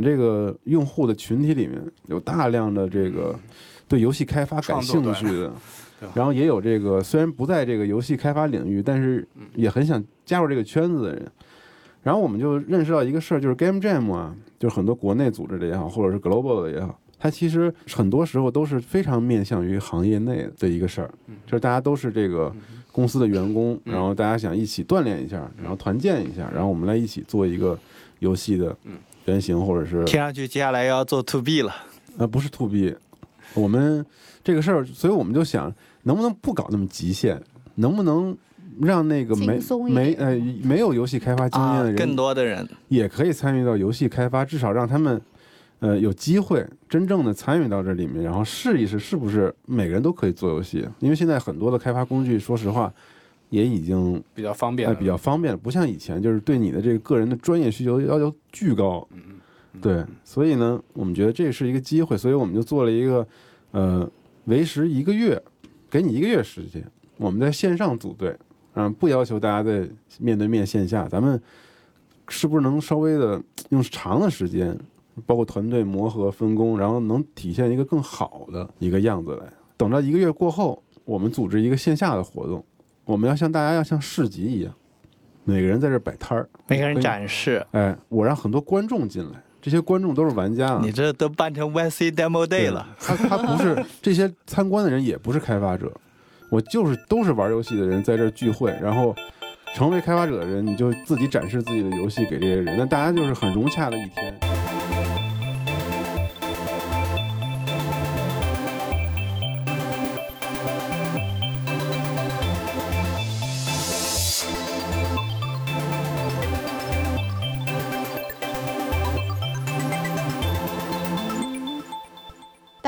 们这个用户的群体里面有大量的这个对游戏开发感兴趣的，然后也有这个虽然不在这个游戏开发领域，但是也很想加入这个圈子的人。然后我们就认识到一个事儿，就是 Game Jam 啊，就是很多国内组织的也好，或者是 Global 的也好，它其实很多时候都是非常面向于行业内的一个事儿，就是大家都是这个公司的员工，然后大家想一起锻炼一下，然后团建一下，然后我们来一起做一个游戏的原型，或者是听上去接下来要做 To B 了，呃，不是 To B，我们这个事儿，所以我们就想，能不能不搞那么极限，能不能？让那个没没呃没有游戏开发经验的人，更多的人也可以参与到游戏开发，至少让他们呃有机会真正的参与到这里面，然后试一试是不是每个人都可以做游戏。因为现在很多的开发工具，说实话也已经比较方便了，比较方便了，不像以前就是对你的这个个人的专业需求要求巨高。嗯嗯，对，所以呢，我们觉得这是一个机会，所以我们就做了一个呃为时一个月，给你一个月时间，我们在线上组队。嗯，不要求大家在面对面线下，咱们是不是能稍微的用长的时间，包括团队磨合分工，然后能体现一个更好的一个样子来？等到一个月过后，我们组织一个线下的活动，我们要像大家要像市集一样，每个人在这摆摊儿，每个人展示。哎，我让很多观众进来，这些观众都是玩家啊。你这都办成 YC Demo Day 了，他他不是 这些参观的人，也不是开发者。我就是都是玩游戏的人在这聚会，然后成为开发者的人，你就自己展示自己的游戏给这些人，那大家就是很融洽的一天。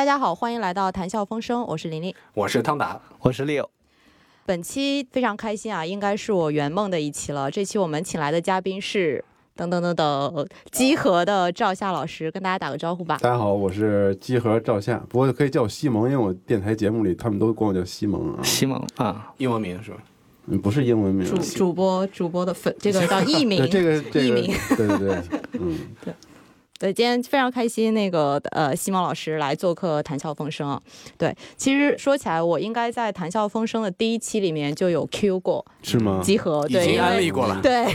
大家好，欢迎来到谈笑风生，我是琳琳，我是汤达，我是 Leo。本期非常开心啊，应该是我圆梦的一期了。这期我们请来的嘉宾是等等等等集合的赵夏老师，跟大家打个招呼吧。大家好，我是集合赵夏，不过可以叫我西蒙，因为我电台节目里他们都管我叫西蒙啊。西蒙啊，英文名是吧？嗯，不是英文名。主主播主播的粉，这个叫艺名。这个艺名。对对对，嗯，对。对，今天非常开心，那个呃，西蒙老师来做客《谈笑风生》。对，其实说起来，我应该在《谈笑风生》的第一期里面就有 Q 过，是吗？集合，对，已经安利过了。对，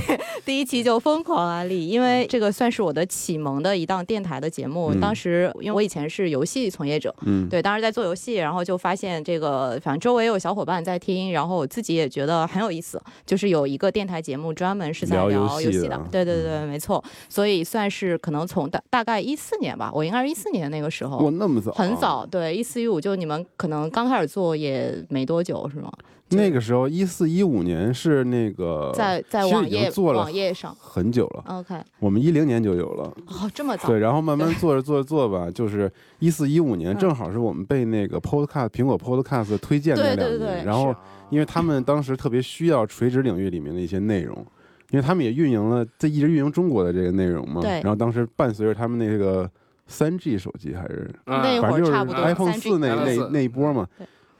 第一期就疯狂安利，因为这个算是我的启蒙的一档电台的节目。当时因为我以前是游戏从业者，嗯，对，当时在做游戏，然后就发现这个，反正周围有小伙伴在听，然后我自己也觉得很有意思，就是有一个电台节目专门是在聊游戏的。对对对，没错。所以算是可能从大大概一四。年吧，我应该是一四年那个时候，哇，那么早，很早，对，一四一五，就你们可能刚开始做也没多久，是吗？那个时候一四一五年是那个在在网页做了网页上很久了，OK，我们一零年就有了，哦，这么早，对，然后慢慢 做着做着做吧，就是一四一五年正好是我们被那个 Podcast 苹果 Podcast 推荐那两年，然后因为他们当时特别需要垂直领域里面的一些内容，因为他们也运营了在一直运营中国的这个内容嘛，对，然后当时伴随着他们那个。三 G 手机还是，反正就是 iPhone 四那那那一波嘛，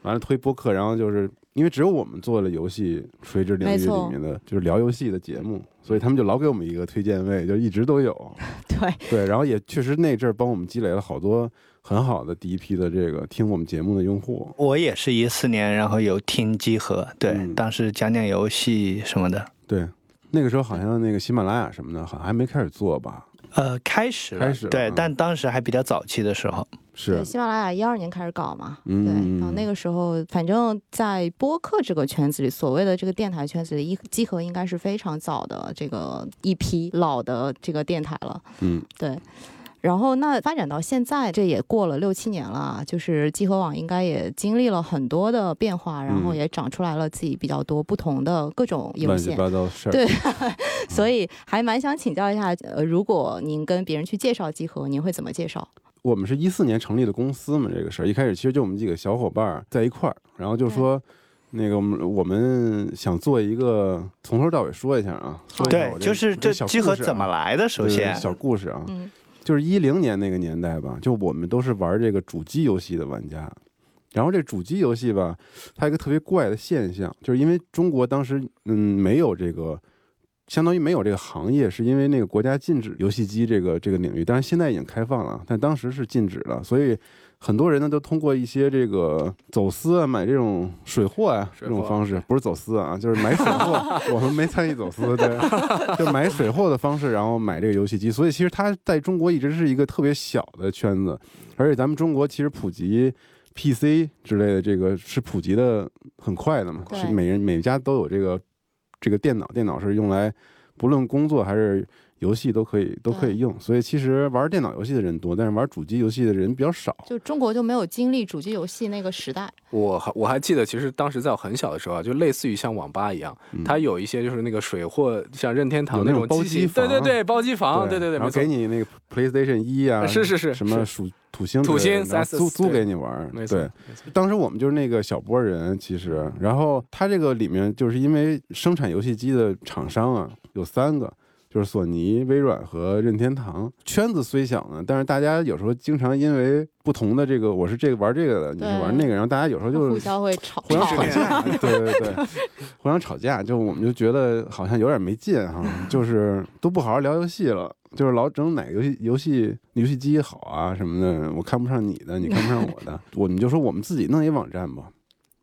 完了推播客，然后就是因为只有我们做了游戏垂直领域里面的就是聊游戏的节目，所以他们就老给我们一个推荐位，就一直都有。对对，然后也确实那阵儿帮我们积累了好多很好的第一批的这个听我们节目的用户。我也是一四年，然后有听集合，对，当时讲讲游戏什么的。对，那个时候好像那个喜马拉雅什么的，好像还没开始做吧。呃，开始开始对，但当时还比较早期的时候，是。喜马拉雅一二年开始搞嘛，对，然后那个时候，反正在播客这个圈子里，所谓的这个电台圈子里，一集合应该是非常早的这个一批老的这个电台了，嗯，对。然后那发展到现在，这也过了六七年了，就是集合网应该也经历了很多的变化，然后也长出来了自己比较多不同的各种。乱七八糟事儿。对，所以还蛮想请教一下，呃，如果您跟别人去介绍集合，您会怎么介绍？我们是一四年成立的公司嘛，这个事儿一开始其实就我们几个小伙伴在一块儿，然后就说那个我们我们想做一个从头到尾说一下啊，对，就是这集合怎么来的？首先小故事啊。就是一零年那个年代吧，就我们都是玩这个主机游戏的玩家，然后这主机游戏吧，它一个特别怪的现象，就是因为中国当时嗯没有这个相当于没有这个行业，是因为那个国家禁止游戏机这个这个领域，当然现在已经开放了，但当时是禁止的，所以很多人呢都通过一些这个走私啊，买这种水货啊这种方式，不是走私啊，就是买水货。我们没参与走私，对，就买水货的方式，然后买这个游戏机。所以其实它在中国一直是一个特别小的圈子，而且咱们中国其实普及 PC 之类的这个是普及的很快的嘛，是每人每家都有这个。这个电脑，电脑是用来不论工作还是游戏都可以都可以用，所以其实玩电脑游戏的人多，但是玩主机游戏的人比较少。就中国就没有经历主机游戏那个时代。我还我还记得，其实当时在我很小的时候啊，就类似于像网吧一样，它有一些就是那个水货，像任天堂那种包机房，对对对，包机房，对对对，然后给你那个 PlayStation 一啊，是是是，什么属。土星土星租租给你玩，对，当时我们就是那个小波人，其实，然后它这个里面就是因为生产游戏机的厂商啊有三个，就是索尼、微软和任天堂。圈子虽小呢，但是大家有时候经常因为不同的这个，我是这个玩这个的，你是玩那个，然后大家有时候就互相会吵，互相吵架，对对对，互相吵架，就我们就觉得好像有点没劲哈，就是都不好好聊游戏了。就是老整哪个游戏游戏游戏机好啊什么的，我看不上你的，你看不上我的，我们就说我们自己弄一网站吧，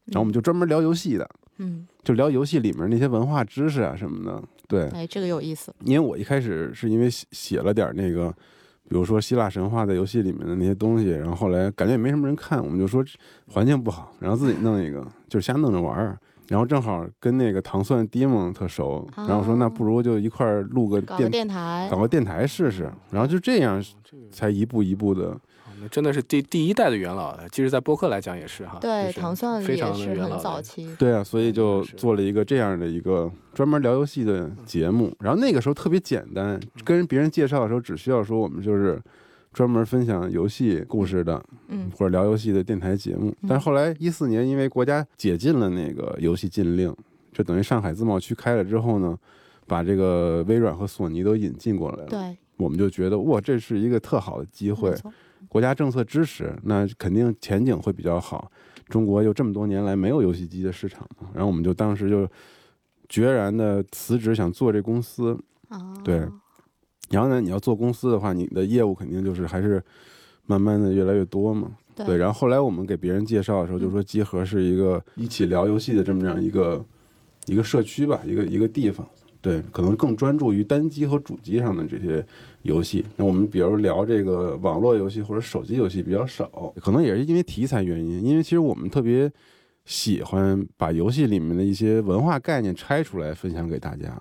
然后我们就专门聊游戏的，嗯，就聊游戏里面那些文化知识啊什么的，对，哎，这个有意思。因为我一开始是因为写写了点那个，比如说希腊神话在游戏里面的那些东西，然后后来感觉也没什么人看，我们就说环境不好，然后自己弄一个，就是瞎弄着玩儿。然后正好跟那个糖蒜 Demon 特熟，然后说那不如就一块儿录个电电台，搞个电台试试。然后就这样，才一步一步的。那真的是第第一代的元老，其实，在播客来讲也是哈。对，糖蒜非常是很早期。对啊，所以就做了一个这样的一个专门聊游戏的节目。然后那个时候特别简单，跟别人介绍的时候只需要说我们就是。专门分享游戏故事的，嗯，或者聊游戏的电台节目。但是后来一四年，因为国家解禁了那个游戏禁令，就等于上海自贸区开了之后呢，把这个微软和索尼都引进过来了。对，我们就觉得哇，这是一个特好的机会。国家政策支持，那肯定前景会比较好。中国又这么多年来没有游戏机的市场，然后我们就当时就决然的辞职，想做这公司。对。然后呢，你要做公司的话，你的业务肯定就是还是慢慢的越来越多嘛。对。然后后来我们给别人介绍的时候，就说集合是一个一起聊游戏的这么样一个一个社区吧，一个一个地方。对，可能更专注于单机和主机上的这些游戏。那我们比如聊这个网络游戏或者手机游戏比较少，可能也是因为题材原因。因为其实我们特别喜欢把游戏里面的一些文化概念拆出来分享给大家。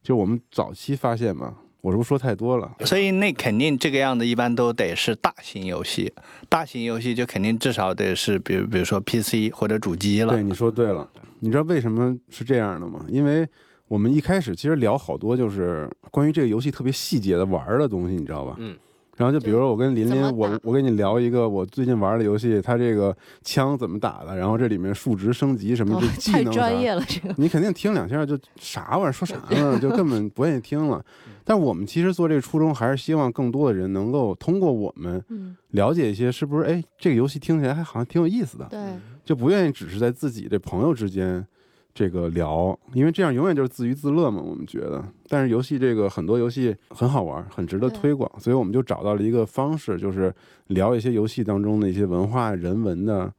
就我们早期发现嘛。我是不是说太多了？所以那肯定这个样子，一般都得是大型游戏。大型游戏就肯定至少得是，比如比如说 PC 或者主机了。对，你说对了。你知道为什么是这样的吗？因为我们一开始其实聊好多就是关于这个游戏特别细节的玩的东西，你知道吧？嗯。然后就比如说我跟林林，我我跟你聊一个我最近玩的游戏，它这个枪怎么打的，然后这里面数值升级什么这技能太专业了，这个你肯定听两下就啥玩意儿说啥呢，就根本不愿意听了。但我们其实做这个初衷还是希望更多的人能够通过我们了解一些是不是哎这个游戏听起来还好像挺有意思的，对，就不愿意只是在自己的朋友之间。这个聊，因为这样永远就是自娱自乐嘛。我们觉得，但是游戏这个很多游戏很好玩，很值得推广，所以我们就找到了一个方式，就是聊一些游戏当中的一些文化、人文的，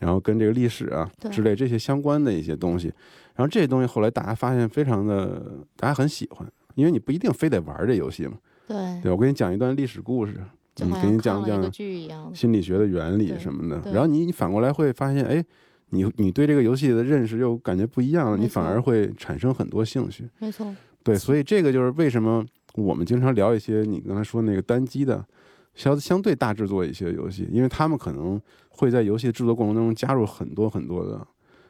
然后跟这个历史啊之类这些相关的一些东西。然后这些东西后来大家发现非常的，大家很喜欢，因为你不一定非得玩这游戏嘛。对，对我给你讲一段历史故事，嗯，给你讲讲心理学的原理什么的，然后你你反过来会发现，哎。你你对这个游戏的认识又感觉不一样了，你反而会产生很多兴趣。没错，对，所以这个就是为什么我们经常聊一些你刚才说那个单机的相相对大制作一些游戏，因为他们可能会在游戏制作过程当中加入很多很多的，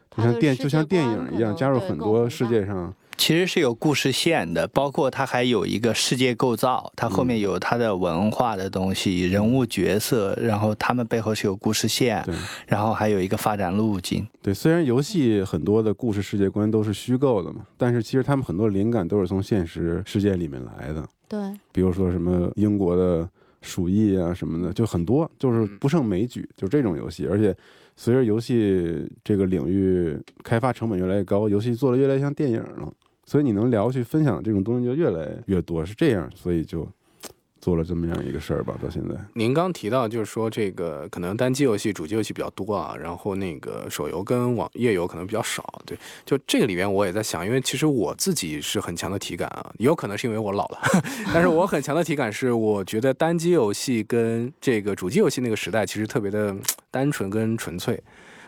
就像电就像电影一样，加入很多世界上。其实是有故事线的，包括它还有一个世界构造，它后面有它的文化的东西、人物角色，然后他们背后是有故事线，然后还有一个发展路径。对，虽然游戏很多的故事世界观都是虚构的嘛，但是其实他们很多灵感都是从现实世界里面来的。对，比如说什么英国的鼠疫啊什么的，就很多，就是不胜枚举，就这种游戏，而且。随着游戏这个领域开发成本越来越高，游戏做的越来越像电影了，所以你能聊去分享这种东西就越来越多，是这样，所以就。做了这么样一个事儿吧，到现在。您刚提到就是说这个可能单机游戏、主机游戏比较多啊，然后那个手游跟网页游可能比较少。对，就这个里面我也在想，因为其实我自己是很强的体感啊，也有可能是因为我老了，但是我很强的体感是，我觉得单机游戏跟这个主机游戏那个时代其实特别的单纯跟纯粹，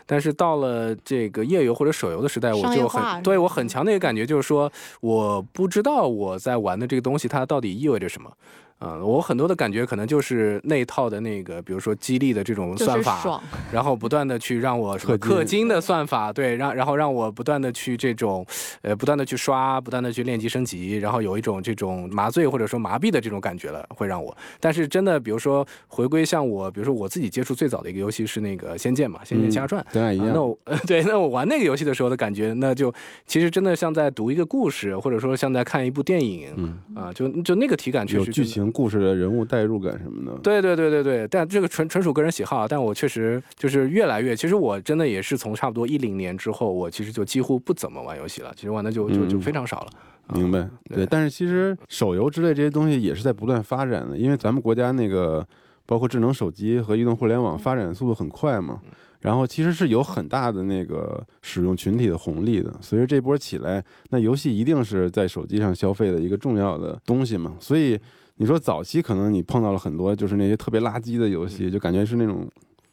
但是到了这个页游或者手游的时代，我就很对我很强的一个感觉就是说，我不知道我在玩的这个东西它到底意味着什么。嗯，我很多的感觉可能就是那套的那个，比如说激励的这种算法，然后不断的去让我氪金的算法，对，让然后让我不断的去这种，呃，不断的去刷，不断的去练级升级，然后有一种这种麻醉或者说麻痹的这种感觉了，会让我。但是真的，比如说回归像我，比如说我自己接触最早的一个游戏是那个《仙剑》嘛，《仙剑奇侠传》，咱俩一样。那我 对，那我玩那个游戏的时候的感觉，那就其实真的像在读一个故事，或者说像在看一部电影，嗯啊，就就那个体感确实有剧情。故事的人物代入感什么的，对对对对对，但这个纯纯属个人喜好。但我确实就是越来越，其实我真的也是从差不多一零年之后，我其实就几乎不怎么玩游戏了，其实玩的就就就非常少了。明白，对。但是其实手游之类这些东西也是在不断发展的，因为咱们国家那个包括智能手机和移动互联网发展速度很快嘛。然后其实是有很大的那个使用群体的红利的，随着这波起来，那游戏一定是在手机上消费的一个重要的东西嘛。所以你说早期可能你碰到了很多就是那些特别垃圾的游戏，就感觉是那种。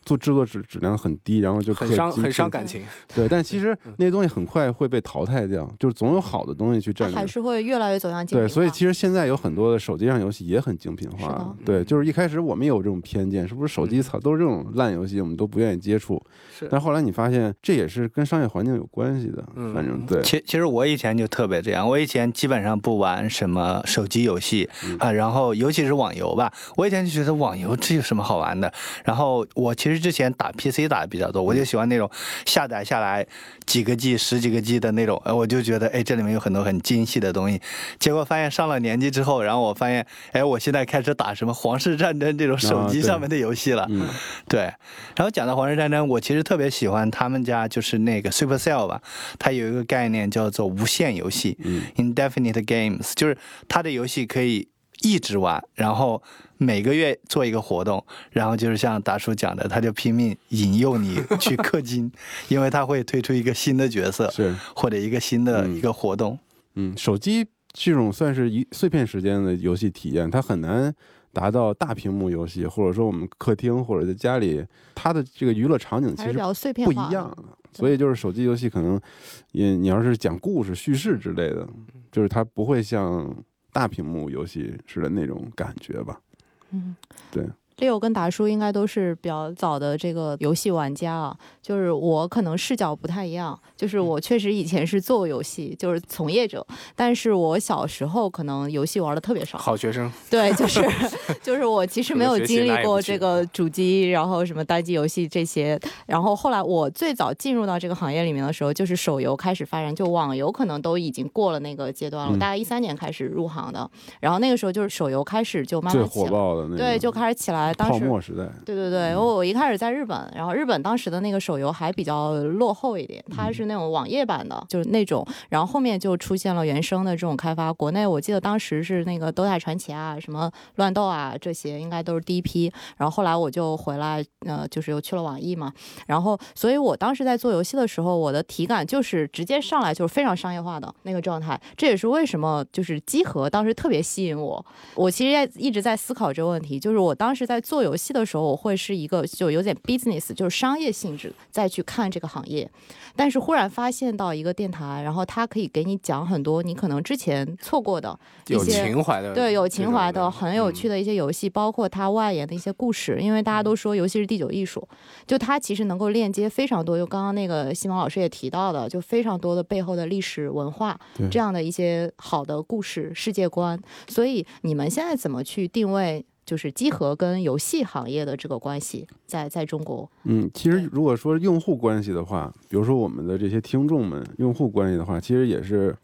做制作质质量很低，然后就很伤很伤感情。对，但其实那些东西很快会被淘汰掉，就是总有好的东西去占领。还是会越来越走向精品。对，所以其实现在有很多的手机上游戏也很精品化。对，就是一开始我们也有这种偏见，是不是手机操都是这种烂游戏，我们都不愿意接触。是。但后来你发现这也是跟商业环境有关系的。嗯。反正对。其其实我以前就特别这样，我以前基本上不玩什么手机游戏啊，然后尤其是网游吧，我以前就觉得网游这有什么好玩的。然后我其实之前打 P。C 打的比较多，我就喜欢那种下载下来几个 G、十几个 G 的那种，哎，我就觉得哎，这里面有很多很精细的东西。结果发现上了年纪之后，然后我发现，哎，我现在开始打什么皇室战争这种手机上面的游戏了。对，然后讲到皇室战争，我其实特别喜欢他们家就是那个 Supercell 吧，它有一个概念叫做无限游戏，Indefinite Games，就是它的游戏可以一直玩，然后。每个月做一个活动，然后就是像达叔讲的，他就拼命引诱你去氪金，因为他会推出一个新的角色，是或者一个新的一个活动。嗯，手机这种算是一碎片时间的游戏体验，它很难达到大屏幕游戏，或者说我们客厅或者在家里，它的这个娱乐场景其实比较碎片不一样。所以就是手机游戏可能，你你要是讲故事、叙事之类的，就是它不会像大屏幕游戏似的那种感觉吧。嗯，对。六跟达叔应该都是比较早的这个游戏玩家啊，就是我可能视角不太一样，就是我确实以前是做游戏，就是从业者，但是我小时候可能游戏玩的特别少。好学生。对，就是就是我其实没有经历过这个主机，然后什么单机游戏这些，然后后来我最早进入到这个行业里面的时候，就是手游开始发展，就网游可能都已经过了那个阶段了。我大概一三年开始入行的，然后那个时候就是手游开始就慢慢最火爆的那对，就开始起来。泡沫时代，对对对，我我一开始在日本，然后日本当时的那个手游还比较落后一点，它是那种网页版的，就是那种，然后后面就出现了原生的这种开发。国内我记得当时是那个《斗塔传奇》啊，什么乱斗啊这些，应该都是第一批。然后后来我就回来，呃，就是又去了网易嘛。然后，所以我当时在做游戏的时候，我的体感就是直接上来就是非常商业化的那个状态。这也是为什么就是机核当时特别吸引我。我其实一直在思考这个问题，就是我当时在做游戏。戏的时候，我会是一个就有点 business，就是商业性质再去看这个行业，但是忽然发现到一个电台，然后它可以给你讲很多你可能之前错过的一些情怀的，对，有情怀的很有趣的一些游戏，包括它外延的一些故事。因为大家都说游戏是第九艺术，就它其实能够链接非常多，就刚刚那个西蒙老师也提到的，就非常多的背后的历史文化这样的一些好的故事世界观。所以你们现在怎么去定位？就是机核跟游戏行业的这个关系，在在中国，嗯，其实如果说用户关系的话，比如说我们的这些听众们，用户关系的话，其实也是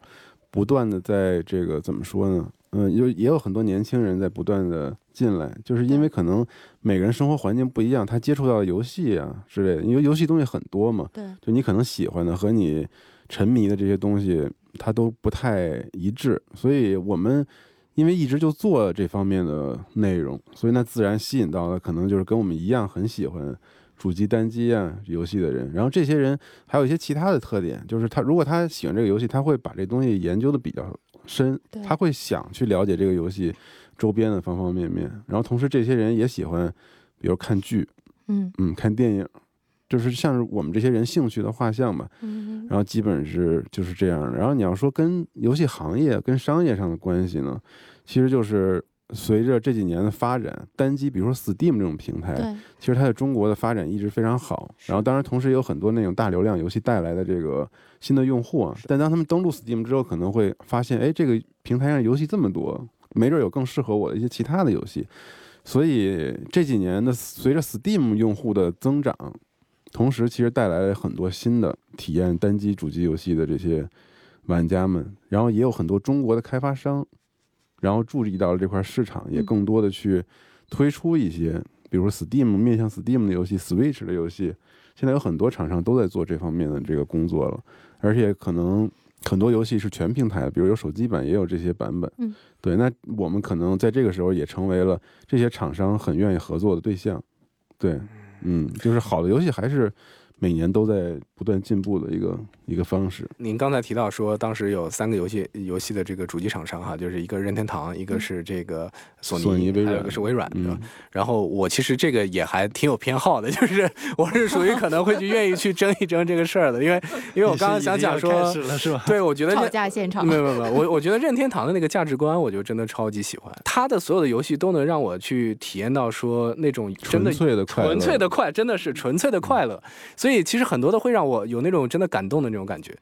不断的在这个怎么说呢？嗯，有也有很多年轻人在不断的进来，就是因为可能每个人生活环境不一样，他接触到的游戏啊之类的，因为游戏东西很多嘛，对，就你可能喜欢的和你沉迷的这些东西它都不太一致，所以我们因为一直就做这方面的内容，所以那自然吸引到的可能就是跟我们一样很喜欢主机单机啊游戏的人。然后这些人还有一些其他的特点，就是他如果他喜欢这个游戏，他会把这东西研究的比较深，他会想去了解这个游戏周边的方方面面。然后同时这些人也喜欢，比如看剧，嗯嗯，看电影。就是像是我们这些人兴趣的画像嘛，然后基本是就是这样。然后你要说跟游戏行业、跟商业上的关系呢，其实就是随着这几年的发展，单机，比如说 Steam 这种平台，其实它在中国的发展一直非常好。然后当然同时有很多那种大流量游戏带来的这个新的用户啊，但当他们登录 Steam 之后，可能会发现，哎，这个平台上游戏这么多，没准有更适合我的一些其他的游戏。所以这几年的随着 Steam 用户的增长。同时，其实带来了很多新的体验单机主机游戏的这些玩家们，然后也有很多中国的开发商，然后注意到了这块市场，也更多的去推出一些，比如 Steam 面向 Steam 的游戏、Switch 的游戏，现在有很多厂商都在做这方面的这个工作了，而且可能很多游戏是全平台的，比如有手机版，也有这些版本。嗯，对，那我们可能在这个时候也成为了这些厂商很愿意合作的对象。对。嗯，就是好的游戏还是每年都在不断进步的一个一个方式。您刚才提到说，当时有三个游戏游戏的这个主机厂商哈，就是一个任天堂，一个是这个索尼，还有一个是微软的。然后我其实这个也还挺有偏好的，就是我是属于可能会去愿意去争一争这个事儿的，因为因为我刚刚想讲说，是吧？对，我觉得吵架现场。没有没有没有，我我觉得任天堂的那个价值观，我就真的超级喜欢。他的所有的游戏都能让我去体验到说那种纯粹的快乐纯粹的快，真的是纯粹的快乐。所以以其实很多的会让我有那种真的感动的那种感觉。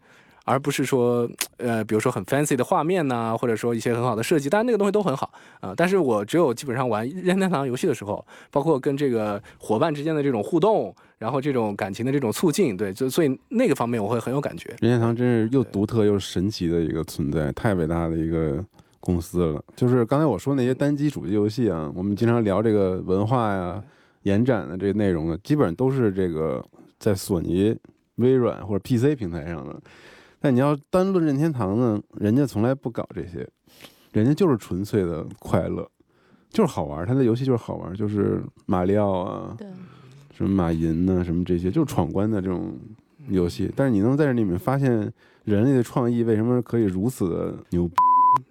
而不是说，呃，比如说很 fancy 的画面呐，或者说一些很好的设计，当然那个东西都很好啊。但是我只有基本上玩任天堂游戏的时候，包括跟这个伙伴之间的这种互动，然后这种感情的这种促进，对，就所以那个方面我会很有感觉。任天堂真是又独特又神奇的一个存在，太伟大的一个公司了。就是刚才我说那些单机主机游戏啊，我们经常聊这个文化呀、延展的这个内容呢，基本上都是这个在索尼、微软或者 PC 平台上的。但你要单论任天堂呢，人家从来不搞这些，人家就是纯粹的快乐，就是好玩。他的游戏就是好玩，就是马里奥啊，什么马银呐，什么这些，就是闯关的这种游戏。但是你能在这里面发现人类的创意为什么可以如此的牛逼，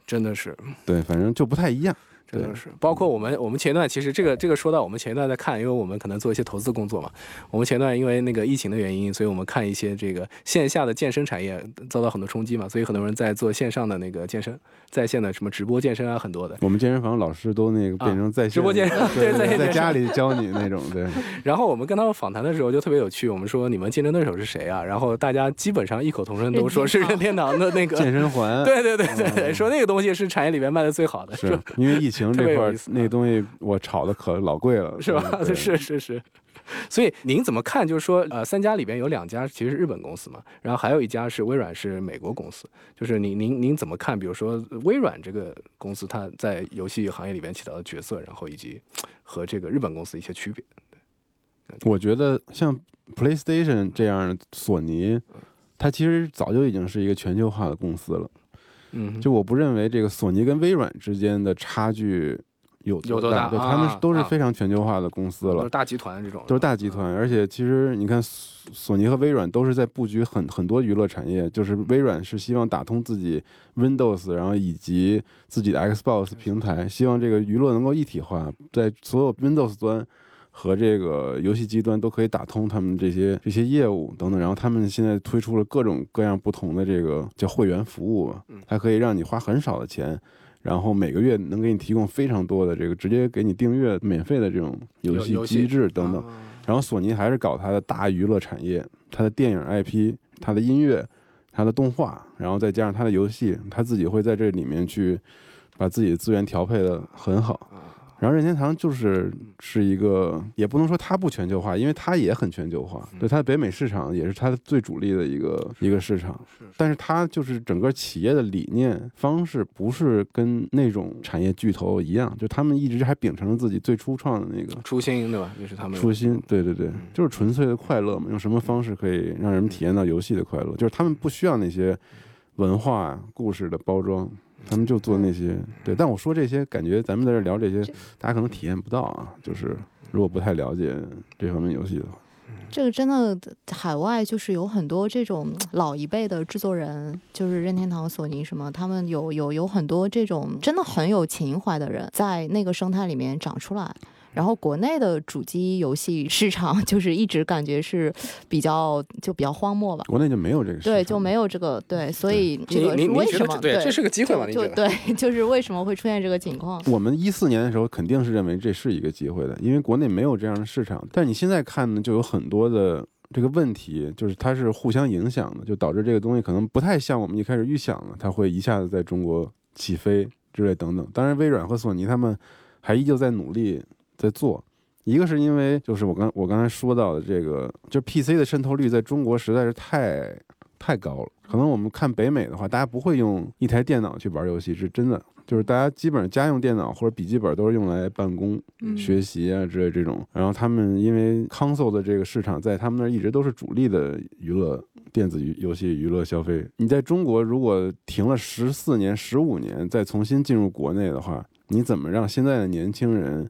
真的是，对，反正就不太一样。真的是，包括我们，我们前段其实这个这个说到我们前一段在看，因为我们可能做一些投资工作嘛。我们前段因为那个疫情的原因，所以我们看一些这个线下的健身产业遭到很多冲击嘛，所以很多人在做线上的那个健身，在线的什么直播健身啊，很多的。我们健身房老师都那个变成在线直播健身，对，在在家里教你那种，对。然后我们跟他们访谈的时候就特别有趣，我们说你们竞争对手是谁啊？然后大家基本上异口同声都说是任天堂的那个健身环。对对对对对，说那个东西是产业里面卖的最好的，是因为疫情这块。那东西我炒的可老贵了，是吧？是是是，所以您怎么看？就是说，呃，三家里边有两家其实是日本公司嘛，然后还有一家是微软，是美国公司。就是您您您怎么看？比如说微软这个公司，它在游戏行业里边起到的角色，然后以及和这个日本公司一些区别。我觉得像 PlayStation 这样索尼，它其实早就已经是一个全球化的公司了。嗯，就我不认为这个索尼跟微软之间的差距有多大，对，他们都是非常全球化的公司了，都是大集团这种，都是大集团。而且其实你看，索尼和微软都是在布局很很多娱乐产业，就是微软是希望打通自己 Windows，然后以及自己的 Xbox 平台，希望这个娱乐能够一体化，在所有 Windows 端。和这个游戏机端都可以打通他们这些这些业务等等，然后他们现在推出了各种各样不同的这个叫会员服务吧，它可以让你花很少的钱，然后每个月能给你提供非常多的这个直接给你订阅免费的这种游戏机制等等。然后索尼还是搞它的大娱乐产业，它的电影 IP、它的音乐、它的动画，然后再加上它的游戏，它自己会在这里面去把自己的资源调配的很好。然后任天堂就是是一个，也不能说它不全球化，因为它也很全球化。对它的北美市场也是它的最主力的一个一个市场。但是它就是整个企业的理念方式不是跟那种产业巨头一样，就他们一直还秉承着自己最初创的那个初心，对吧？也是他们初心。对对对，就是纯粹的快乐嘛。用什么方式可以让人们体验到游戏的快乐？就是他们不需要那些文化故事的包装，他们就做那些。对，但我说这些，感觉咱们在这聊这些，大家可能体验不到啊。就是如果不太了解这方面游戏的话。这个真的，海外就是有很多这种老一辈的制作人，就是任天堂、索尼什么，他们有有有很多这种真的很有情怀的人，在那个生态里面长出来。然后国内的主机游戏市场就是一直感觉是比较就比较荒漠吧。国内就没有这个，对，就没有这个，对，所以这个为什么？对，这是个机会嘛？就对，就是为什么会出现这个情况？我们一四年的时候肯定是认为这是一个机会的，因为国内没有这样的市场。但你现在看呢，就有很多的这个问题，就是它是互相影响的，就导致这个东西可能不太像我们一开始预想的，它会一下子在中国起飞之类等等。当然，微软和索尼他们还依旧在努力在做。一个是因为就是我刚我刚才说到的这个，就 PC 的渗透率在中国实在是太太高了。可能我们看北美的话，大家不会用一台电脑去玩游戏，是真的。就是大家基本上家用电脑或者笔记本都是用来办公、学习啊之类这种。然后他们因为 console 的这个市场在他们那儿一直都是主力的娱乐电子游戏娱乐消费。你在中国如果停了十四年、十五年，再重新进入国内的话，你怎么让现在的年轻人？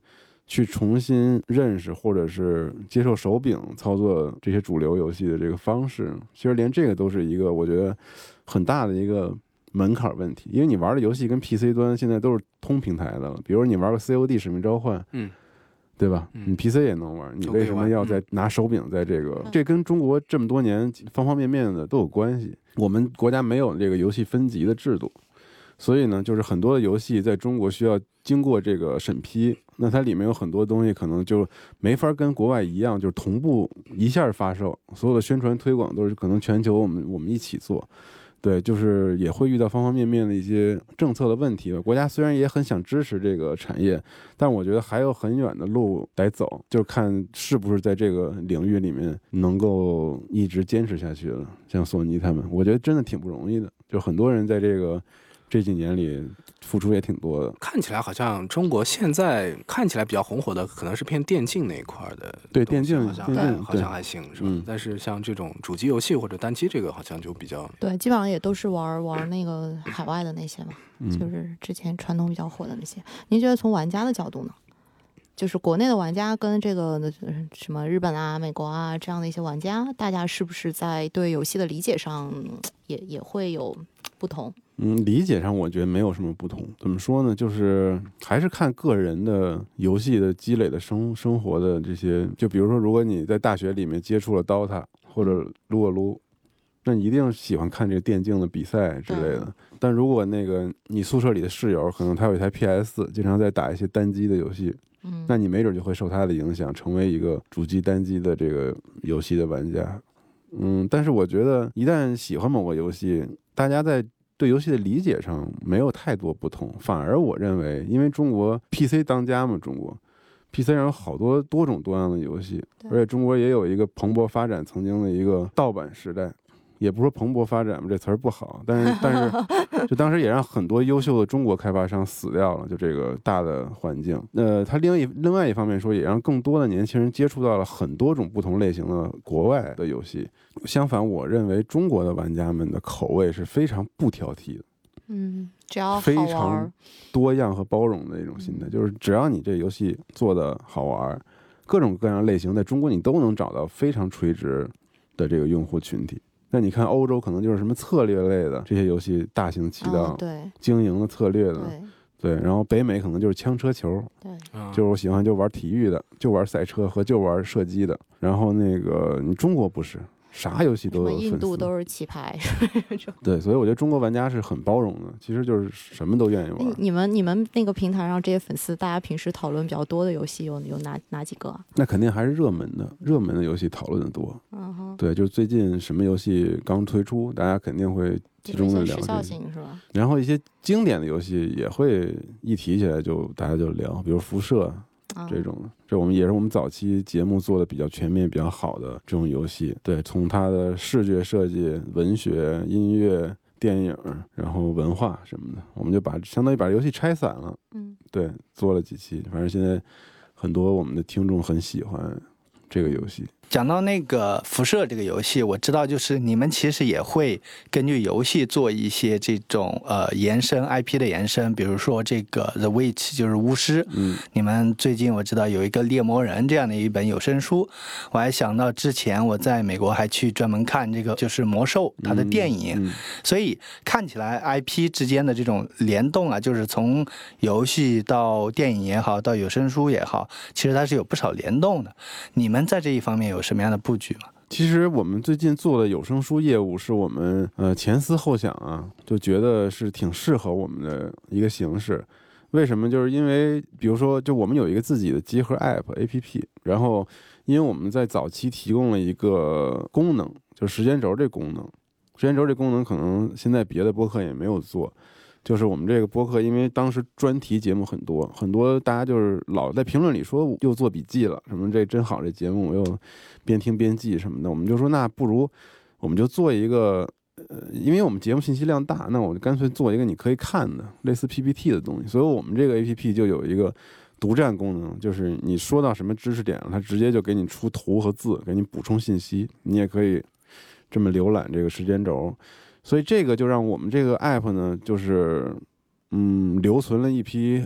去重新认识或者是接受手柄操作这些主流游戏的这个方式，其实连这个都是一个我觉得很大的一个门槛问题。因为你玩的游戏跟 PC 端现在都是通平台的了，比如你玩个 COD 使命召唤，嗯，对吧？你 PC 也能玩，你为什么要在拿手柄在这个？这跟中国这么多年方方面面的都有关系。我们国家没有这个游戏分级的制度。所以呢，就是很多的游戏在中国需要经过这个审批，那它里面有很多东西可能就没法跟国外一样，就是同步一下发售，所有的宣传推广都是可能全球我们我们一起做，对，就是也会遇到方方面面的一些政策的问题。国家虽然也很想支持这个产业，但我觉得还有很远的路得走，就看是不是在这个领域里面能够一直坚持下去了。像索尼他们，我觉得真的挺不容易的，就很多人在这个。这几年里付出也挺多的，看起来好像中国现在看起来比较红火的，可能是偏电竞那一块的。对电竞，好像好像还行，是吧？但是像这种主机游戏或者单机，这个好像就比较对，基本上也都是玩玩那个海外的那些嘛，就是之前传统比较火的那些。您觉得从玩家的角度呢？就是国内的玩家跟这个什么日本啊、美国啊这样的一些玩家，大家是不是在对游戏的理解上也也会有不同？嗯，理解上我觉得没有什么不同。怎么说呢？就是还是看个人的游戏的积累的生生活的这些。就比如说，如果你在大学里面接触了 DOTA 或者撸啊撸，那你一定喜欢看这个电竞的比赛之类的。但如果那个你宿舍里的室友可能他有一台 PS，经常在打一些单机的游戏，嗯，那你没准就会受他的影响，成为一个主机单机的这个游戏的玩家。嗯，但是我觉得一旦喜欢某个游戏，大家在对游戏的理解上没有太多不同，反而我认为，因为中国 PC 当家嘛，中国 PC 上有好多多种多样的游戏，而且中国也有一个蓬勃发展曾经的一个盗版时代。也不说蓬勃发展吧，这词儿不好，但是但是，就当时也让很多优秀的中国开发商死掉了，就这个大的环境。那它另一另外一方面说，也让更多的年轻人接触到了很多种不同类型的国外的游戏。相反，我认为中国的玩家们的口味是非常不挑剔的，嗯，只要非常多样和包容的一种心态，就是只要你这游戏做的好玩，各种各样类型在中国你都能找到非常垂直的这个用户群体。那你看欧洲可能就是什么策略类的这些游戏大行其道，对经营的策略的，对，然后北美可能就是枪车球，对，就是我喜欢就玩体育的，就玩赛车和就玩射击的，然后那个你中国不是。啥游戏都有印度都是棋牌，对，所以我觉得中国玩家是很包容的，其实就是什么都愿意玩。你们你们那个平台上这些粉丝，大家平时讨论比较多的游戏有有哪哪几个？那肯定还是热门的，热门的游戏讨论的多。嗯哼，对，就是最近什么游戏刚推出，大家肯定会集中的聊。时效性是吧？然后一些经典的游戏也会一提起来就大家就聊，比如辐射。这种，这我们也是我们早期节目做的比较全面、比较好的这种游戏。对，从它的视觉设计、文学、音乐、电影，然后文化什么的，我们就把相当于把游戏拆散了。嗯，对，做了几期，反正现在很多我们的听众很喜欢这个游戏。讲到那个辐射这个游戏，我知道就是你们其实也会根据游戏做一些这种呃延伸 IP 的延伸，比如说这个 The Witch 就是巫师，嗯，你们最近我知道有一个猎魔人这样的一本有声书，我还想到之前我在美国还去专门看这个就是魔兽它的电影，所以看起来 IP 之间的这种联动啊，就是从游戏到电影也好，到有声书也好，其实它是有不少联动的。你们在这一方面有？有什么样的布局吗？其实我们最近做的有声书业务，是我们呃前思后想啊，就觉得是挺适合我们的一个形式。为什么？就是因为比如说，就我们有一个自己的集合 App APP，然后因为我们在早期提供了一个功能，就时间轴这功能。时间轴这功能可能现在别的播客也没有做。就是我们这个播客，因为当时专题节目很多，很多大家就是老在评论里说又做笔记了，什么这真好，这节目我又边听边记什么的。我们就说那不如我们就做一个，呃，因为我们节目信息量大，那我就干脆做一个你可以看的类似 PPT 的东西。所以我们这个 APP 就有一个独占功能，就是你说到什么知识点，它直接就给你出图和字，给你补充信息。你也可以这么浏览这个时间轴。所以这个就让我们这个 app 呢，就是嗯，留存了一批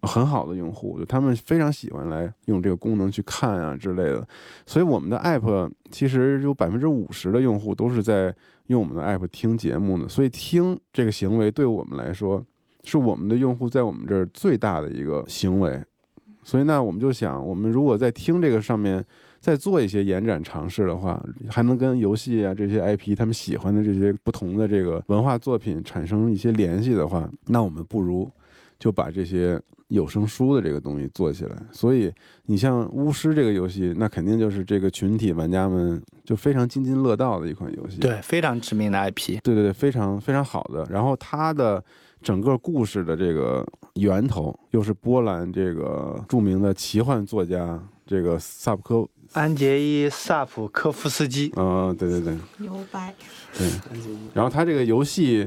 很好的用户，就他们非常喜欢来用这个功能去看啊之类的。所以我们的 app 其实有百分之五十的用户都是在用我们的 app 听节目的。所以听这个行为对我们来说，是我们的用户在我们这儿最大的一个行为。所以那我们就想，我们如果在听这个上面。再做一些延展尝试的话，还能跟游戏啊这些 IP 他们喜欢的这些不同的这个文化作品产生一些联系的话，那我们不如就把这些有声书的这个东西做起来。所以你像巫师这个游戏，那肯定就是这个群体玩家们就非常津津乐道的一款游戏。对，非常知名的 IP。对对对，非常非常好的。然后它的整个故事的这个源头又是波兰这个著名的奇幻作家这个萨普科。安杰伊·萨普科夫斯基，嗯，对对对，牛掰，对。然后他这个游戏，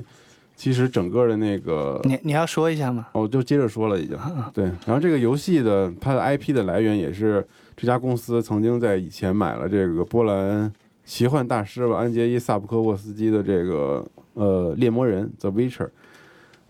其实整个的那个，你你要说一下吗？哦，就接着说了已经。对，然后这个游戏的它的 IP 的来源也是这家公司曾经在以前买了这个波兰奇幻大师吧安杰伊·萨普科沃斯基的这个呃猎魔人 The Witcher，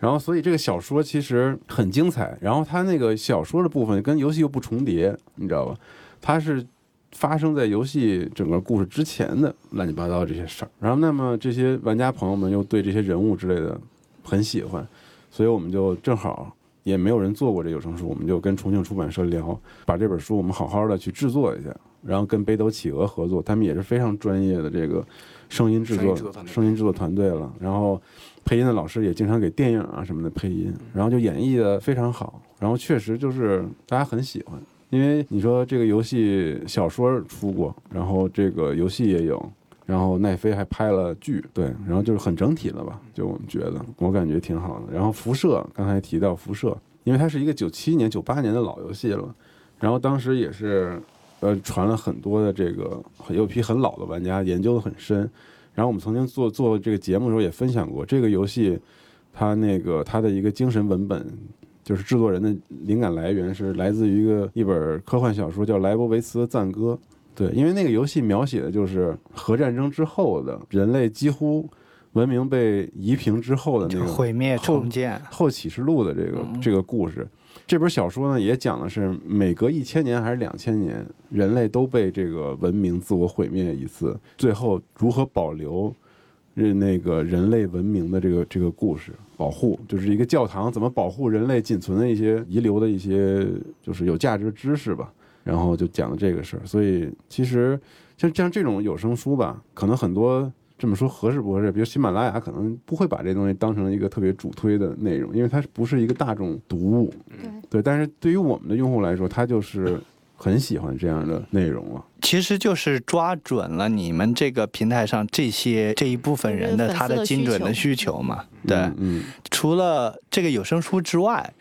然后所以这个小说其实很精彩，然后它那个小说的部分跟游戏又不重叠，你知道吧？它是。发生在游戏整个故事之前的乱七八糟这些事儿，然后那么这些玩家朋友们又对这些人物之类的很喜欢，所以我们就正好也没有人做过这有声书，我们就跟重庆出版社聊，把这本书我们好好的去制作一下，然后跟北斗企鹅合作，他们也是非常专业的这个声音制作声音制作团队了，然后配音的老师也经常给电影啊什么的配音，然后就演绎的非常好，然后确实就是大家很喜欢。因为你说这个游戏小说出过，然后这个游戏也有，然后奈飞还拍了剧，对，然后就是很整体的吧，就我们觉得，我感觉挺好的。然后辐射刚才提到辐射，因为它是一个九七年、九八年的老游戏了，然后当时也是，呃，传了很多的这个有批很老的玩家研究的很深，然后我们曾经做做这个节目的时候也分享过这个游戏，它那个它的一个精神文本。就是制作人的灵感来源是来自于一个一本科幻小说，叫《莱博维茨的赞歌》。对，因为那个游戏描写的就是核战争之后的人类几乎文明被夷平之后的那个毁灭重建后启示录的这个这个故事。这本小说呢，也讲的是每隔一千年还是两千年，人类都被这个文明自我毁灭一次，最后如何保留。是那个人类文明的这个这个故事，保护就是一个教堂怎么保护人类仅存的一些遗留的一些就是有价值的知识吧，然后就讲了这个事儿。所以其实像像这种有声书吧，可能很多这么说合适不合适？比如喜马拉雅可能不会把这东西当成一个特别主推的内容，因为它不是一个大众读物。对，但是对于我们的用户来说，它就是。很喜欢这样的内容啊，其实就是抓准了你们这个平台上这些这一部分人的他的精准的需求嘛。对，嗯，除了这个有声书之外，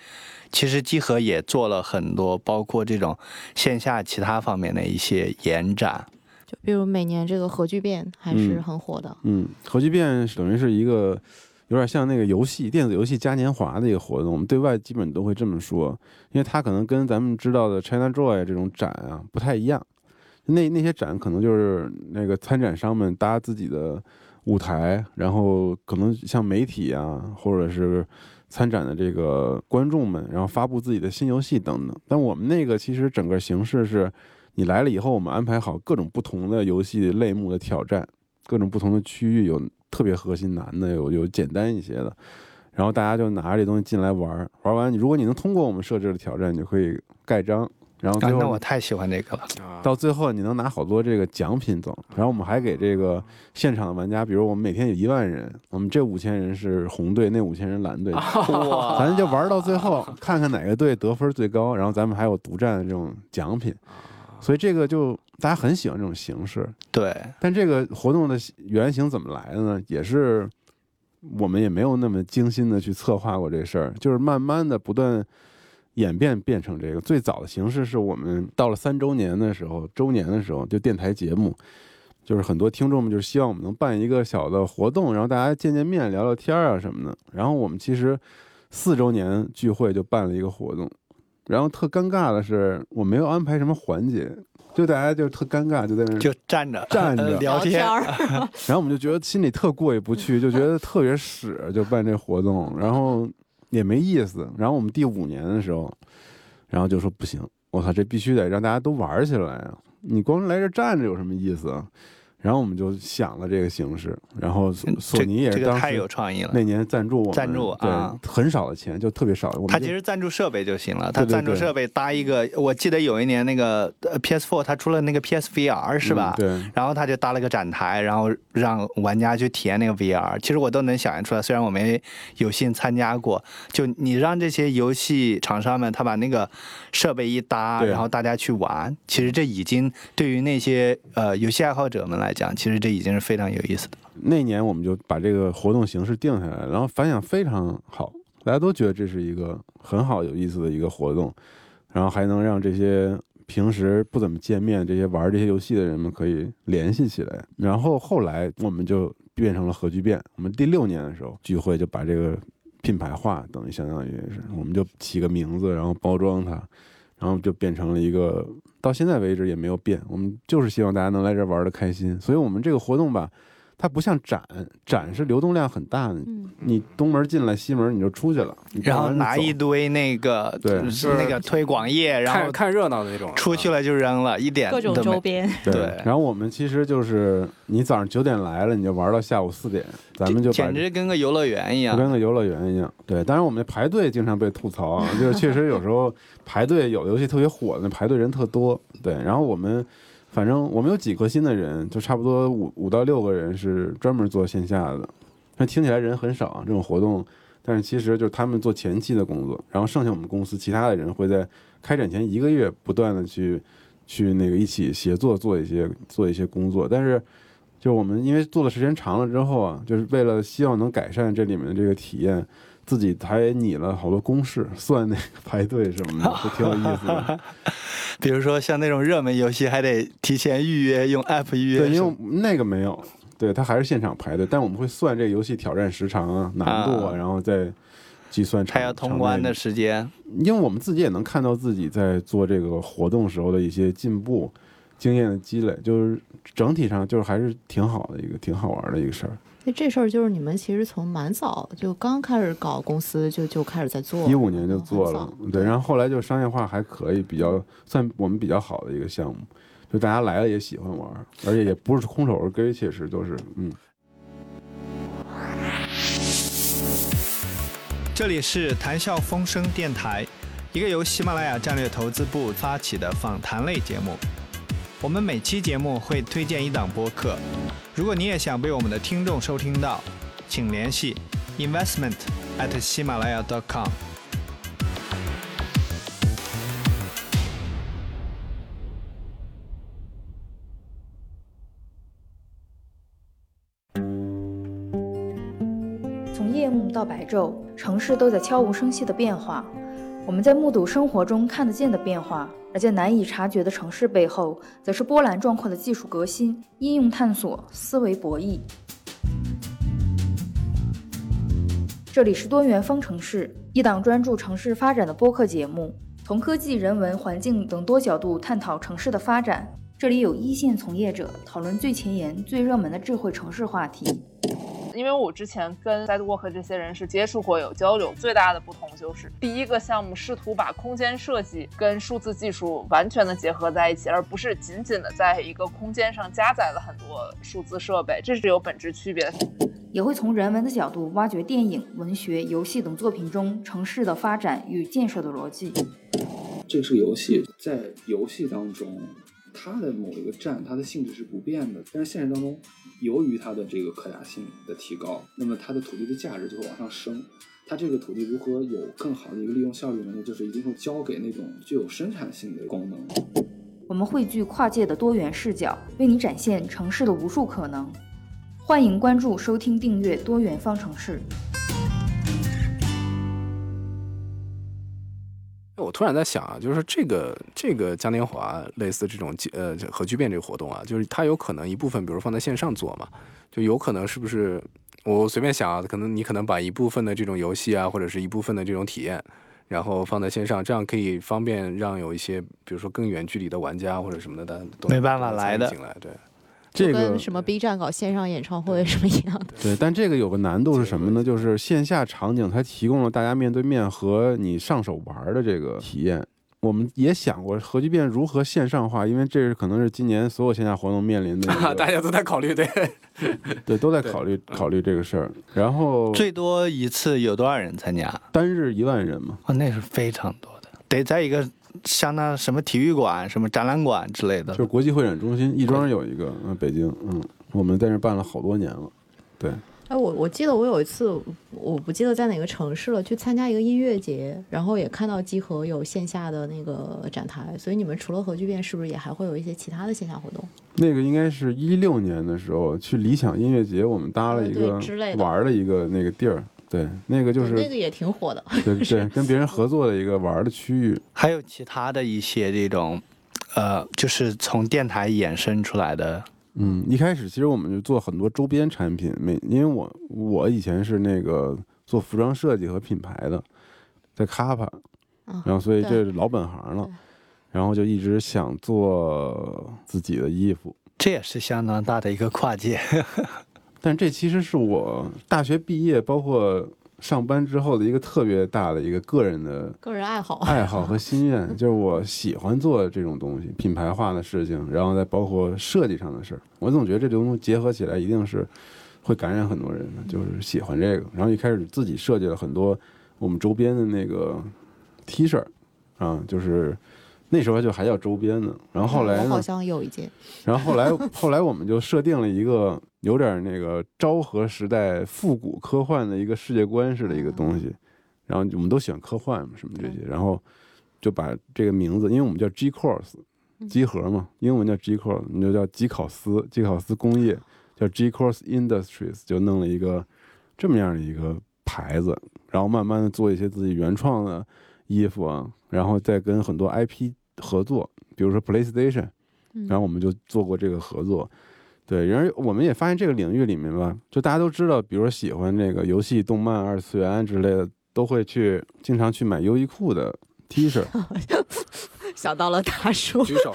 其实集合也做了很多，包括这种线下其他方面的一些延展，就比如每年这个核聚变还是很火的。嗯，核聚变等于是一个。有点像那个游戏电子游戏嘉年华的一个活动，我们对外基本都会这么说，因为它可能跟咱们知道的 China Joy 这种展啊不太一样。那那些展可能就是那个参展商们搭自己的舞台，然后可能像媒体啊，或者是参展的这个观众们，然后发布自己的新游戏等等。但我们那个其实整个形式是，你来了以后，我们安排好各种不同的游戏类目的挑战，各种不同的区域，有特别核心难的，有有简单一些的，然后大家就拿着这东西进来玩，玩完，如果你能通过我们设置的挑战，你就可以盖章。然后最后，那我太喜欢这个了。到最后你能拿好多这个奖品走，然后我们还给这个现场的玩家，比如我们每天有一万人，我们这五千人是红队，那五千人蓝队，咱就玩到最后，看看哪个队得分最高，然后咱们还有独占的这种奖品。所以这个就大家很喜欢这种形式。对，但这个活动的原型怎么来的呢？也是我们也没有那么精心的去策划过这事儿，就是慢慢的不断。演变变成这个最早的形式是我们到了三周年的时候，周年的时候就电台节目，就是很多听众们就是希望我们能办一个小的活动，然后大家见见面、聊聊天啊什么的。然后我们其实四周年聚会就办了一个活动，然后特尴尬的是我没有安排什么环节，就大家就特尴尬，就在那就站着站着聊天，然后我们就觉得心里特过意不去，就觉得特别屎，就办这活动，然后。也没意思。然后我们第五年的时候，然后就说不行，我操，这必须得让大家都玩起来啊！你光来这站着有什么意思啊？然后我们就想了这个形式，然后索尼也是当时太有创意了。那年赞助我们赞助啊，很少的钱，就特别少。他其实赞助设备就行了，他赞助设备搭一个。我记得有一年那个 PS4，他出了那个 PSVR 是吧？对。然后他就搭了个展台，然后让玩家去体验那个 VR。其实我都能想象出来，虽然我没有幸参加过，就你让这些游戏厂商们他把那个设备一搭，然后大家去玩，其实这已经对于那些呃游戏爱好者们来。来讲，其实这已经是非常有意思的。那年我们就把这个活动形式定下来，然后反响非常好，大家都觉得这是一个很好有意思的一个活动，然后还能让这些平时不怎么见面、这些玩这些游戏的人们可以联系起来。然后后来我们就变成了核聚变。我们第六年的时候聚会就把这个品牌化，等于相当于是我们就起个名字，然后包装它。然后就变成了一个，到现在为止也没有变。我们就是希望大家能来这玩的开心，所以我们这个活动吧。它不像展，展是流动量很大的，你东门进来，西门你就出去了，然后拿一堆那个对那个推广页，然后看热闹的那种，出去了就扔了，一点各种周边。对，然后我们其实就是你早上九点来了，你就玩到下午四点，咱们就简直跟个游乐园一样，跟个游乐园一样。对，当然我们排队经常被吐槽啊，就是确实有时候排队有的游戏特别火的，排队人特多。对，然后我们。反正我们有几颗心的人，就差不多五五到六个人是专门做线下的，那听起来人很少这种活动，但是其实就是他们做前期的工作，然后剩下我们公司其他的人会在开展前一个月不断的去去那个一起协作做一些做一些工作，但是就我们因为做的时间长了之后啊，就是为了希望能改善这里面的这个体验。自己还拟了好多公式，算那个排队什么的，都挺有意思的。比如说像那种热门游戏，还得提前预约，用 app 预约。对，因为那个没有，对他还是现场排队。但我们会算这个游戏挑战时长啊、难度啊，然后再计算。还要通关的时间。因为我们自己也能看到自己在做这个活动时候的一些进步、经验的积累，就是整体上就是还是挺好的一个、挺好玩的一个事儿。那这事儿就是你们其实从蛮早就刚开始搞公司就就开始在做，一五年就做了，对，然后后来就商业化还可以，比较算我们比较好的一个项目，就大家来了也喜欢玩，而且也不是空手而归，确实都是嗯。这里是谈笑风生电台，一个由喜马拉雅战略投资部发起的访谈类节目。我们每期节目会推荐一档播客，如果你也想被我们的听众收听到，请联系 investment at 喜马拉雅 .com。从夜幕到白昼，城市都在悄无声息的变化。我们在目睹生活中看得见的变化，而在难以察觉的城市背后，则是波澜壮阔的技术革新、应用探索、思维博弈。这里是多元方程式，一档专注城市发展的播客节目，从科技、人文、环境等多角度探讨城市的发展。这里有一线从业者讨论最前沿、最热门的智慧城市话题。因为我之前跟 Sidewalk 这些人是接触过、有交流，最大的不同就是第一个项目试图把空间设计跟数字技术完全的结合在一起，而不是仅仅的在一个空间上加载了很多数字设备，这是有本质区别的。也会从人文的角度挖掘电影、文学、游戏等作品中城市的发展与建设的逻辑。这是游戏，在游戏当中。它的某一个站，它的性质是不变的，但是现实当中，由于它的这个可达性的提高，那么它的土地的价值就会往上升。它这个土地如何有更好的一个利用效率呢？那就是一定会交给那种具有生产性的功能。我们汇聚跨界的多元视角，为你展现城市的无数可能。欢迎关注、收听、订阅多元方程式。我突然在想啊，就是这个这个嘉年华类似这种呃核聚变这个活动啊，就是它有可能一部分，比如放在线上做嘛，就有可能是不是我随便想啊，可能你可能把一部分的这种游戏啊，或者是一部分的这种体验，然后放在线上，这样可以方便让有一些比如说更远距离的玩家或者什么的，都没办法来的进来，对。这跟什么 B 站搞线上演唱会什么一样的？对，但这个有个难度是什么呢？就是线下场景它提供了大家面对面和你上手玩的这个体验。我们也想过核聚变如何线上化，因为这是可能是今年所有线下活动面临的，大家都在考虑，对，对，都在考虑考虑这个事儿。然后 最多一次有多少人参加？单日一万人嘛？哦，那是非常多的，得在一个。像那什么体育馆、什么展览馆之类的，就是国际会展中心，亦庄有一个，嗯，北京，嗯，我们在那办了好多年了，对。哎，我我记得我有一次，我不记得在哪个城市了，去参加一个音乐节，然后也看到集合有线下的那个展台，所以你们除了核聚变，是不是也还会有一些其他的线下活动？那个应该是一六年的时候去理想音乐节，我们搭了一个玩的一个那个地儿。对，那个就是那个也挺火的。对对，跟别人合作的一个玩的区域。还有其他的一些这种，呃，就是从电台衍生出来的。嗯，一开始其实我们就做很多周边产品，每因为我我以前是那个做服装设计和品牌的，在卡帕，然后所以这是老本行了，然后就一直想做自己的衣服。这也是相当大的一个跨界。但这其实是我大学毕业，包括上班之后的一个特别大的一个个人的个人爱好、爱好和 心愿，就是我喜欢做这种东西，品牌化的事情，然后再包括设计上的事儿。我总觉得这东西结合起来，一定是会感染很多人的，就是喜欢这个。然后一开始自己设计了很多我们周边的那个 T 恤，啊，就是那时候就还叫周边呢。然后后来好像有一件。然后后来后来我们就设定了一个。有点那个昭和时代复古科幻的一个世界观式的一个东西，然后我们都喜欢科幻嘛，什么这些，然后就把这个名字，因为我们叫 G Course，集合嘛，英文叫 G Course，你就叫吉考斯，吉考斯工业叫 G Course Industries，就弄了一个这么样的一个牌子，然后慢慢的做一些自己原创的衣服啊，然后再跟很多 IP 合作，比如说 PlayStation，然后我们就做过这个合作。对，然而我们也发现这个领域里面吧，就大家都知道，比如说喜欢这个游戏、动漫、二次元之类的，都会去经常去买优衣库的 T 恤。想到了大叔，举手。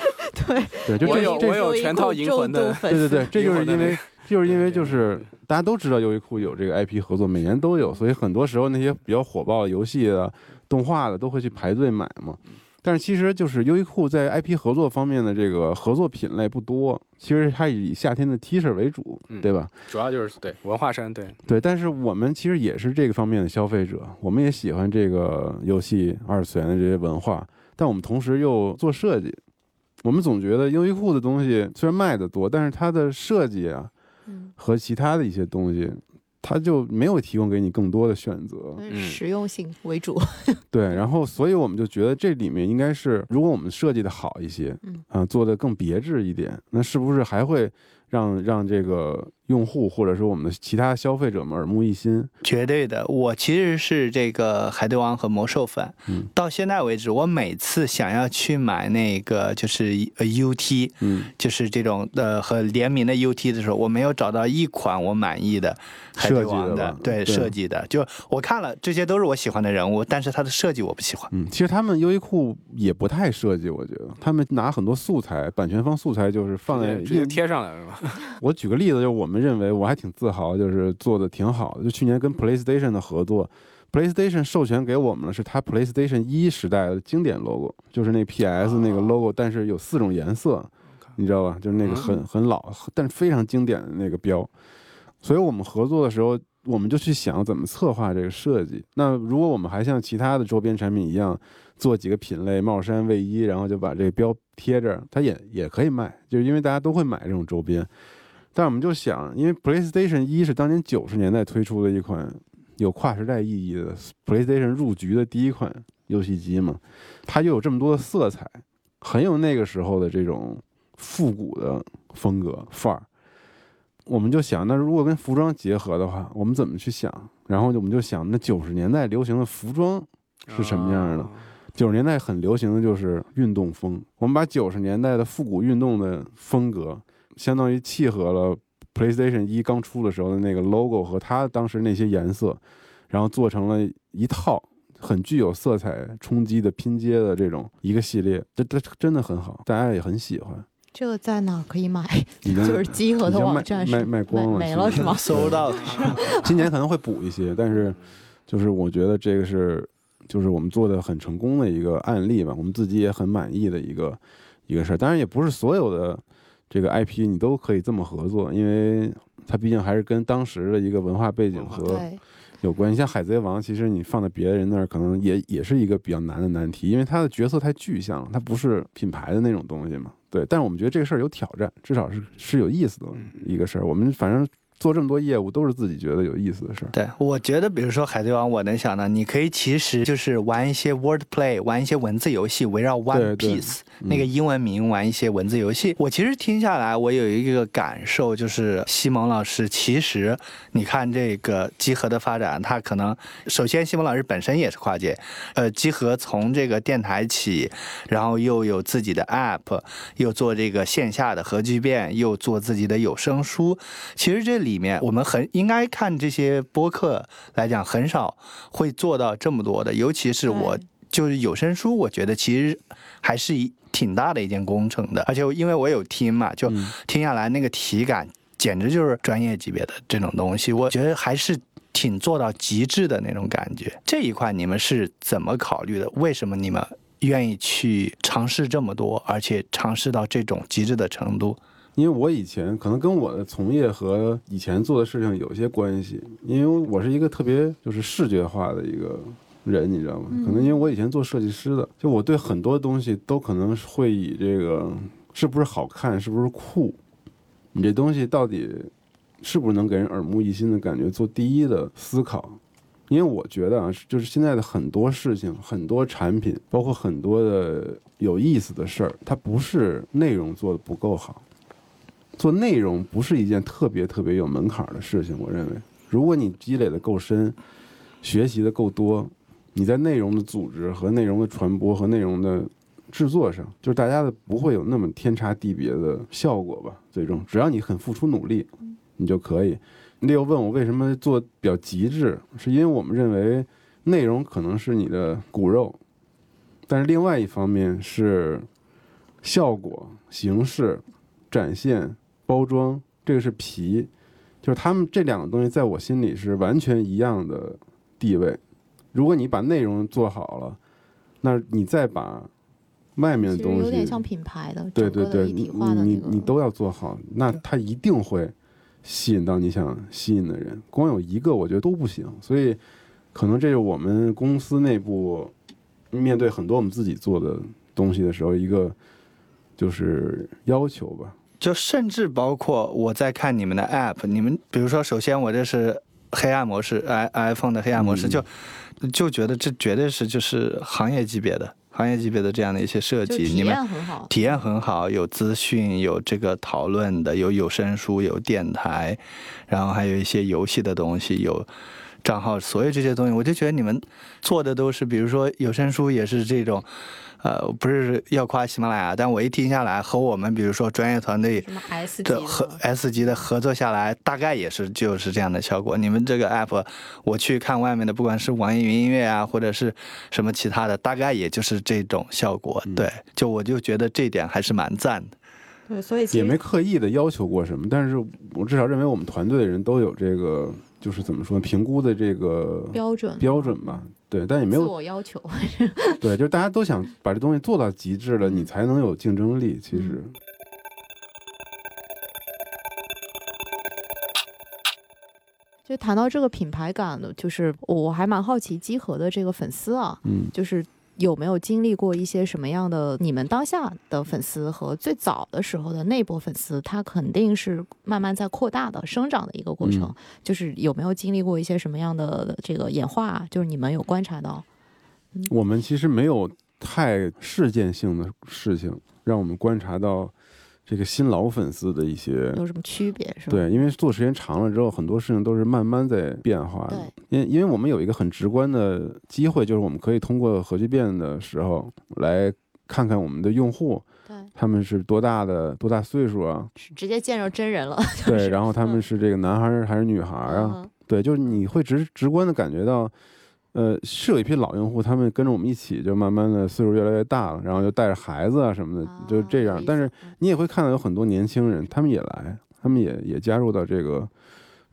对 对，就我有我有全套银魂的。对对对，这就是 因为就是因为就是大家都知道优衣库有这个 IP 合作，每年都有，所以很多时候那些比较火爆的游戏的、动画的都会去排队买嘛。但是其实就是优衣库在 IP 合作方面的这个合作品类不多，其实它以夏天的 T 恤为主，对吧？主要就是对文化衫，对对。但是我们其实也是这个方面的消费者，我们也喜欢这个游戏二次元的这些文化，但我们同时又做设计，我们总觉得优衣库的东西虽然卖的多，但是它的设计啊，和其他的一些东西。它就没有提供给你更多的选择，实用性为主。对，然后所以我们就觉得这里面应该是，如果我们设计的好一些，嗯。啊，做的更别致一点，那是不是还会让让这个用户或者说我们的其他消费者们耳目一新。绝对的，我其实是这个海贼王和魔兽粉，嗯，到现在为止，我每次想要去买那个就是呃 UT，嗯，就是这种呃和联名的 UT 的时候，我没有找到一款我满意的海贼王设计的对对。设计的，就我看了这些都是我喜欢的人物，但是它的设计我不喜欢。嗯，其实他们优衣库也不太设计，我觉得。他们拿很多素材，版权方素材就是放在直接贴上来是吧？我举个例子，就是我们认为我还挺自豪，就是做的挺好的。就去年跟 PlayStation 的合作，PlayStation 授权给我们了，是它 PlayStation 一时代的经典 logo，就是那 PS 那个 logo，但是有四种颜色，你知道吧？就是那个很很老，但是非常经典的那个标。所以我们合作的时候，我们就去想怎么策划这个设计。那如果我们还像其他的周边产品一样，做几个品类，帽衫、卫衣，然后就把这个标贴着，它也也可以卖，就是因为大家都会买这种周边。但我们就想，因为 PlayStation 一是当年九十年代推出的一款有跨时代意义的 PlayStation 入局的第一款游戏机嘛，它又有这么多的色彩，很有那个时候的这种复古的风格范儿。我们就想，那如果跟服装结合的话，我们怎么去想？然后我们就想，那九十年代流行的服装是什么样的？啊九十年代很流行的就是运动风，我们把九十年代的复古运动的风格，相当于契合了 PlayStation 一刚出的时候的那个 logo 和它当时那些颜色，然后做成了一套很具有色彩冲击的拼接的这种一个系列，这这真的很好，大家也很喜欢。这个在哪可以买？已经 就是集合的网站是卖卖光了，没了是吗？搜到今年可能会补一些，但是就是我觉得这个是就是我们做的很成功的一个案例吧，我们自己也很满意的一个一个事儿。当然也不是所有的这个 IP 你都可以这么合作，因为它毕竟还是跟当时的一个文化背景和，有关系。像海贼王，其实你放在别人那儿，可能也也是一个比较难的难题，因为它的角色太具象了，它不是品牌的那种东西嘛。对，但是我们觉得这个事儿有挑战，至少是是有意思的一个事儿。我们反正做这么多业务，都是自己觉得有意思的事儿。对，我觉得比如说海贼王，我能想到，你可以其实就是玩一些 word play，玩一些文字游戏，围绕 One Piece 那个英文名玩一些文字游戏。我其实听下来，我有一个感受，就是西蒙老师其实你看这个集合的发展，他可能首先西蒙老师本身也是跨界，呃，集合从这个电台起，然后又有自己的 app，又做这个线下的核聚变，又做自己的有声书。其实这里面我们很应该看这些播客来讲，很少会做到这么多的，尤其是我就是有声书，我觉得其实还是一挺大的一件工程的，而且因为我有听嘛，就嗯听下来那个体感简直就是专业级别的这种东西，我觉得还是。挺做到极致的那种感觉，这一块你们是怎么考虑的？为什么你们愿意去尝试这么多，而且尝试到这种极致的程度？因为我以前可能跟我的从业和以前做的事情有些关系，因为我是一个特别就是视觉化的一个人，你知道吗？可能因为我以前做设计师的，就我对很多东西都可能会以这个是不是好看，是不是酷，你这东西到底是不是能给人耳目一新的感觉做第一的思考。因为我觉得啊，就是现在的很多事情、很多产品，包括很多的有意思的事儿，它不是内容做的不够好，做内容不是一件特别特别有门槛的事情。我认为，如果你积累的够深，学习的够多，你在内容的组织和内容的传播和内容的制作上，就是大家的不会有那么天差地别的效果吧。最终，只要你很付出努力，你就可以。Leo 问我为什么做比较极致，是因为我们认为内容可能是你的骨肉，但是另外一方面是效果、形式、展现、包装，这个是皮，就是他们这两个东西在我心里是完全一样的地位。如果你把内容做好了，那你再把外面的东西，有点像品牌的，对对对，你体化的那个你你都要做好，那它一定会吸引到你想吸引的人。光有一个，我觉得都不行。所以，可能这是我们公司内部面对很多我们自己做的东西的时候一个就是要求吧。就甚至包括我在看你们的 app，你们比如说，首先我这是黑暗模式，i iPhone 的黑暗模式，就就觉得这绝对是就是行业级别的。行业级别的这样的一些设计，体验很好，体验很好，有资讯，有这个讨论的，有有声书，有电台，然后还有一些游戏的东西，有账号，所有这些东西，我就觉得你们做的都是，比如说有声书也是这种。呃，不是要夸喜马拉雅，但我一听下来，和我们比如说专业团队的合 S 级的合作下来，大概也是就是这样的效果。你们这个 app，我去看外面的，不管是网易云音乐啊，或者是什么其他的，大概也就是这种效果。对，就我就觉得这点还是蛮赞的。对，所以也没刻意的要求过什么，但是我至少认为我们团队的人都有这个，就是怎么说，评估的这个标准标准吧。对，但也没有自我要求。对，就是大家都想把这东西做到极致了，你才能有竞争力。其实，就谈到这个品牌感的，就是我还蛮好奇集合的这个粉丝啊，嗯，就是。有没有经历过一些什么样的？你们当下的粉丝和最早的时候的那波粉丝，他肯定是慢慢在扩大的生长的一个过程。就是有没有经历过一些什么样的这个演化？就是你们有观察到？我们其实没有太事件性的事情让我们观察到。这个新老粉丝的一些有什么区别是吧？对，因为做时间长了之后，很多事情都是慢慢在变化的。因因为我们有一个很直观的机会，就是我们可以通过核聚变的时候来看看我们的用户，对，他们是多大的多大岁数啊？直接见着真人了。对，然后他们是这个男孩还是女孩啊？对，就是你会直直观的感觉到。呃，是有一批老用户，他们跟着我们一起，就慢慢的岁数越来越大了，然后就带着孩子啊什么的，就这样。但是你也会看到有很多年轻人，他们也来，他们也也加入到这个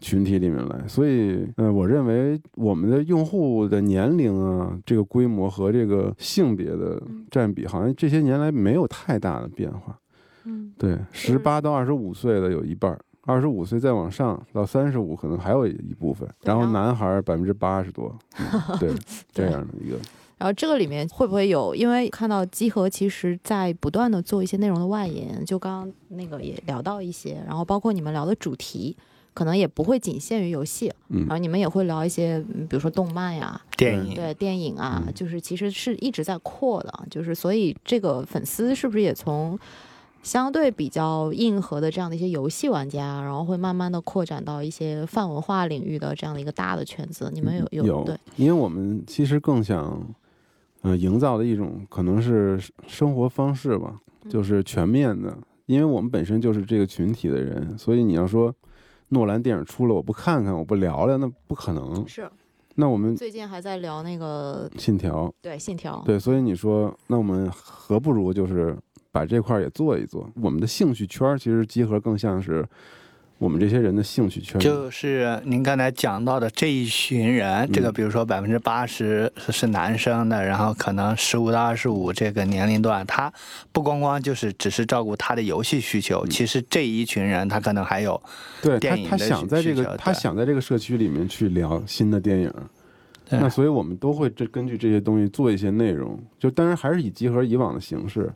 群体里面来。所以，呃，我认为我们的用户的年龄啊，这个规模和这个性别的占比，好像这些年来没有太大的变化。嗯，对，十八到二十五岁的有一半。二十五岁再往上到三十五，可能还有一部分。然后男孩百分之八十多，对 这样的一个。然后这个里面会不会有？因为看到集合其实在不断的做一些内容的外延，就刚刚那个也聊到一些，然后包括你们聊的主题，可能也不会仅限于游戏。嗯。然后你们也会聊一些，比如说动漫呀、电影，对电影啊，就是其实是一直在扩的，就是所以这个粉丝是不是也从？相对比较硬核的这样的一些游戏玩家，然后会慢慢的扩展到一些泛文化领域的这样的一个大的圈子。你们有有对？因为我们其实更想，呃，营造的一种可能是生活方式吧，就是全面的。因为我们本身就是这个群体的人，所以你要说诺兰电影出了我不看看我不聊聊，那不可能。是。那我们最近还在聊那个信条。对信条。对，所以你说，那我们何不如就是。把这块儿也做一做，我们的兴趣圈其实集合更像是我们这些人的兴趣圈。就是您刚才讲到的这一群人，这个比如说百分之八十是男生的，然后可能十五到二十五这个年龄段，他不光光就是只是照顾他的游戏需求，其实这一群人他可能还有对他他想在这个他想在这个社区里面去聊新的电影，那所以我们都会这根据这些东西做一些内容，就当然还是以集合以往的形式。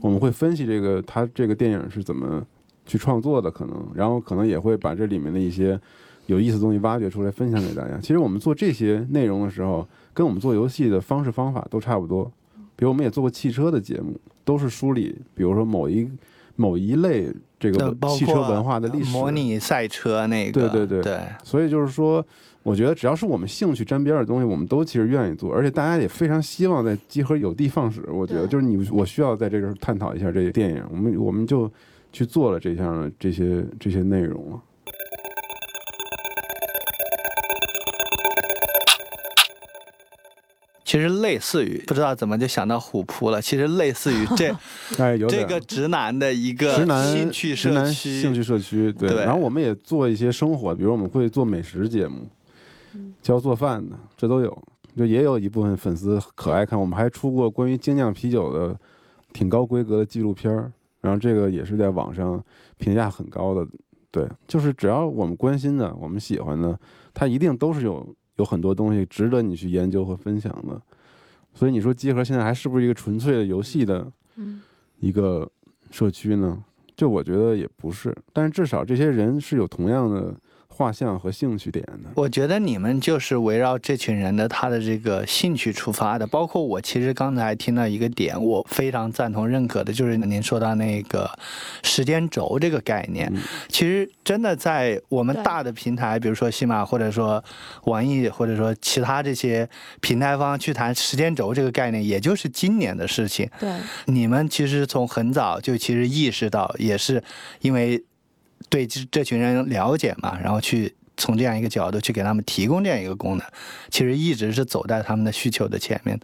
我们会分析这个他这个电影是怎么去创作的，可能，然后可能也会把这里面的一些有意思的东西挖掘出来分享给大家。其实我们做这些内容的时候，跟我们做游戏的方式方法都差不多。比如我们也做过汽车的节目，都是梳理，比如说某一某一类这个汽车文化的历史，模拟赛车那个，对对对对。所以就是说。我觉得只要是我们兴趣沾边的东西，我们都其实愿意做，而且大家也非常希望在集合有的放矢。我觉得就是你，我需要在这个探讨一下这个电影，我们我们就去做了这项这些这些内容了。其实类似于不知道怎么就想到虎扑了，其实类似于这 哎有这个直男的一个直男兴趣社区兴趣社区对，然后我们也做一些生活，比如我们会做美食节目。教做饭的，这都有，就也有一部分粉丝可爱看。我们还出过关于精酿啤酒的挺高规格的纪录片儿，然后这个也是在网上评价很高的。对，就是只要我们关心的、我们喜欢的，它一定都是有有很多东西值得你去研究和分享的。所以你说集合现在还是不是一个纯粹的游戏的一个社区呢？就我觉得也不是，但是至少这些人是有同样的。画像和兴趣点呢。我觉得你们就是围绕这群人的他的这个兴趣出发的，包括我其实刚才听到一个点，我非常赞同认可的，就是您说到那个时间轴这个概念。其实真的在我们大的平台，比如说喜马或者说网易或者说其他这些平台方去谈时间轴这个概念，也就是今年的事情。对，你们其实从很早就其实意识到，也是因为。对这这群人了解嘛，然后去从这样一个角度去给他们提供这样一个功能，其实一直是走在他们的需求的前面。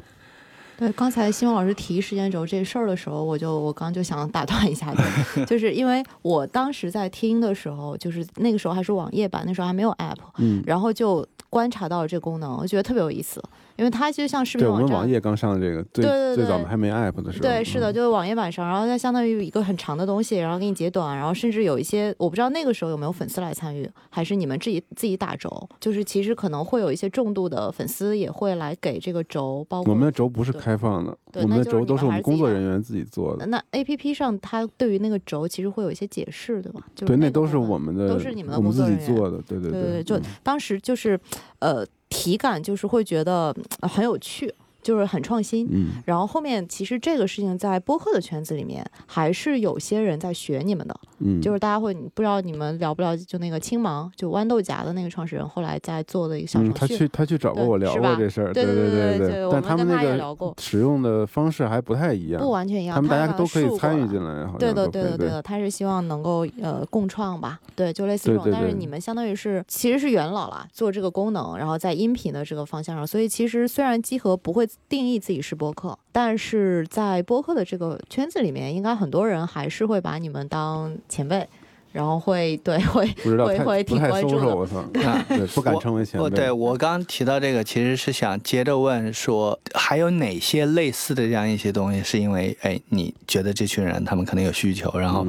对，刚才新闻老师提时间轴这事儿的时候，我就我刚就想打断一下，就是因为我当时在听的时候，就是那个时候还是网页版，那时候还没有 app，嗯，然后就观察到了这个功能，我觉得特别有意思。因为它就像视频网站，对我们网页刚上的这个最最早的还没 app 的时候，对，是的，就是网页版上，然后它相当于一个很长的东西，然后给你截短，然后甚至有一些我不知道那个时候有没有粉丝来参与，还是你们自己自己打轴，就是其实可能会有一些重度的粉丝也会来给这个轴，包括我们的轴不是开放的，我们的轴都是我们工作人员自己做的。那 A P P 上它对于那个轴其实会有一些解释，对吧？就对，那都是我们的，都是你们的工作人员做的，对对对对，就当时就是呃。体感就是会觉得很有趣。就是很创新，嗯，然后后面其实这个事情在播客的圈子里面还是有些人在学你们的，嗯，就是大家会不知道你们了不了解，就那个青芒，就豌豆荚的那个创始人，后来在做的一个小程序，他去他去找过我聊过这事儿，对对对对，但他们那个使用的方式还不太一样，不完全一样，他们大家都可以参与进来，对的对的对的，他是希望能够呃共创吧，对，就类似这种，但是你们相当于是其实是元老了，做这个功能，然后在音频的这个方向上，所以其实虽然集合不会定义自己是。播客，但是在播客的这个圈子里面，应该很多人还是会把你们当前辈，然后会对 会会会挺关注的。我操，对，不敢称为前辈。对我刚刚提到这个，其实是想接着问说，还有哪些类似的这样一些东西，是因为哎，你觉得这群人他们可能有需求，然后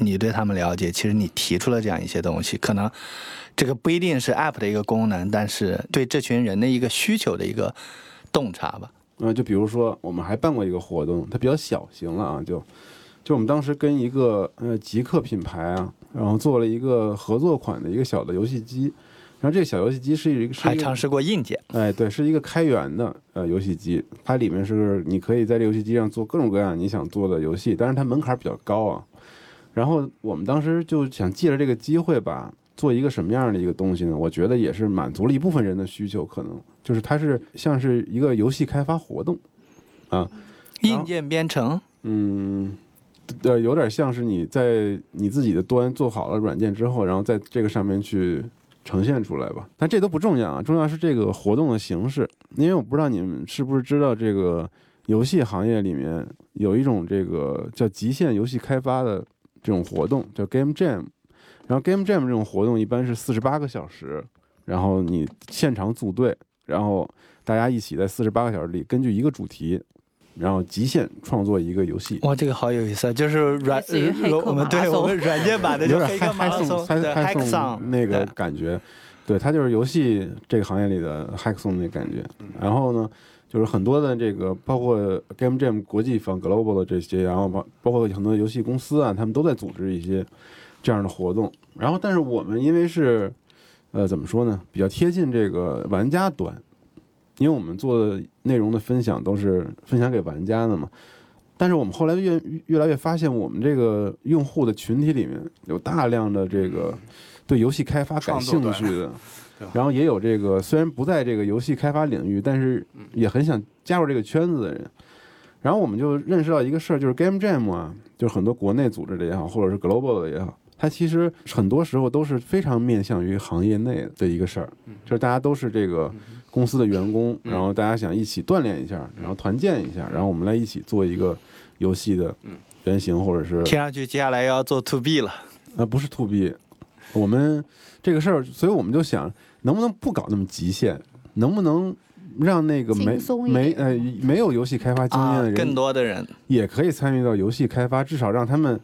你对他们了解，其实你提出了这样一些东西，可能这个不一定是 App 的一个功能，但是对这群人的一个需求的一个洞察吧。嗯，就比如说，我们还办过一个活动，它比较小型了啊，就就我们当时跟一个呃极客品牌啊，然后做了一个合作款的一个小的游戏机，然后这个小游戏机是一个还尝试过硬件，哎，对，是一个开源的呃游戏机，它里面是你可以在这游戏机上做各种各样你想做的游戏，但是它门槛比较高啊，然后我们当时就想借着这个机会吧。做一个什么样的一个东西呢？我觉得也是满足了一部分人的需求，可能就是它是像是一个游戏开发活动，啊，硬件编程，嗯，呃，有点像是你在你自己的端做好了软件之后，然后在这个上面去呈现出来吧。但这都不重要啊，重要是这个活动的形式。因为我不知道你们是不是知道，这个游戏行业里面有一种这个叫极限游戏开发的这种活动，叫 Game Jam。然后 Game Jam 这种活动一般是四十八个小时，然后你现场组队，然后大家一起在四十八个小时里根据一个主题，然后极限创作一个游戏。哇，这个好有意思啊，就是软我们对我们软件版的有点嗨送嗨送那个感觉，对，它就是游戏这个行业里的嗨送那感觉。然后呢，就是很多的这个包括 Game Jam 国际方 Global 的这些，然后包包括很多游戏公司啊，他们都在组织一些。这样的活动，然后但是我们因为是，呃，怎么说呢？比较贴近这个玩家端，因为我们做的内容的分享都是分享给玩家的嘛。但是我们后来越越来越发现，我们这个用户的群体里面有大量的这个对游戏开发感兴趣的，然后也有这个虽然不在这个游戏开发领域，但是也很想加入这个圈子的人。然后我们就认识到一个事儿，就是 Game Jam 啊，就是很多国内组织的也好，或者是 Global 的也好。它其实很多时候都是非常面向于行业内的一个事儿，就是大家都是这个公司的员工，然后大家想一起锻炼一下，然后团建一下，然后我们来一起做一个游戏的原型，或者是听上去接下来要做 To B 了，啊，不是 To B，我们这个事儿，所以我们就想，能不能不搞那么极限，能不能让那个没没呃没有游戏开发经验的人，更多的人。也可以参与到游戏开发，至少让他们。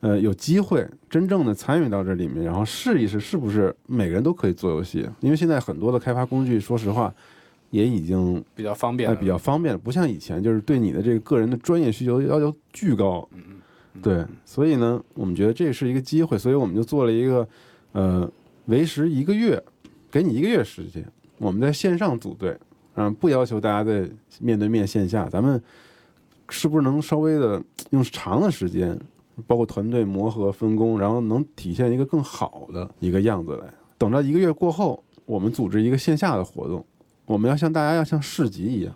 呃，有机会真正的参与到这里面，然后试一试是不是每个人都可以做游戏？因为现在很多的开发工具，说实话，也已经比较方便，比较方便了，不像以前，就是对你的这个个人的专业需求要求巨高。嗯对，所以呢，我们觉得这是一个机会，所以我们就做了一个呃为时一个月，给你一个月时间，我们在线上组队，嗯，不要求大家在面对面线下，咱们是不是能稍微的用长的时间，包括团队磨合分工，然后能体现一个更好的一个样子来？等到一个月过后，我们组织一个线下的活动，我们要像大家要像市集一样，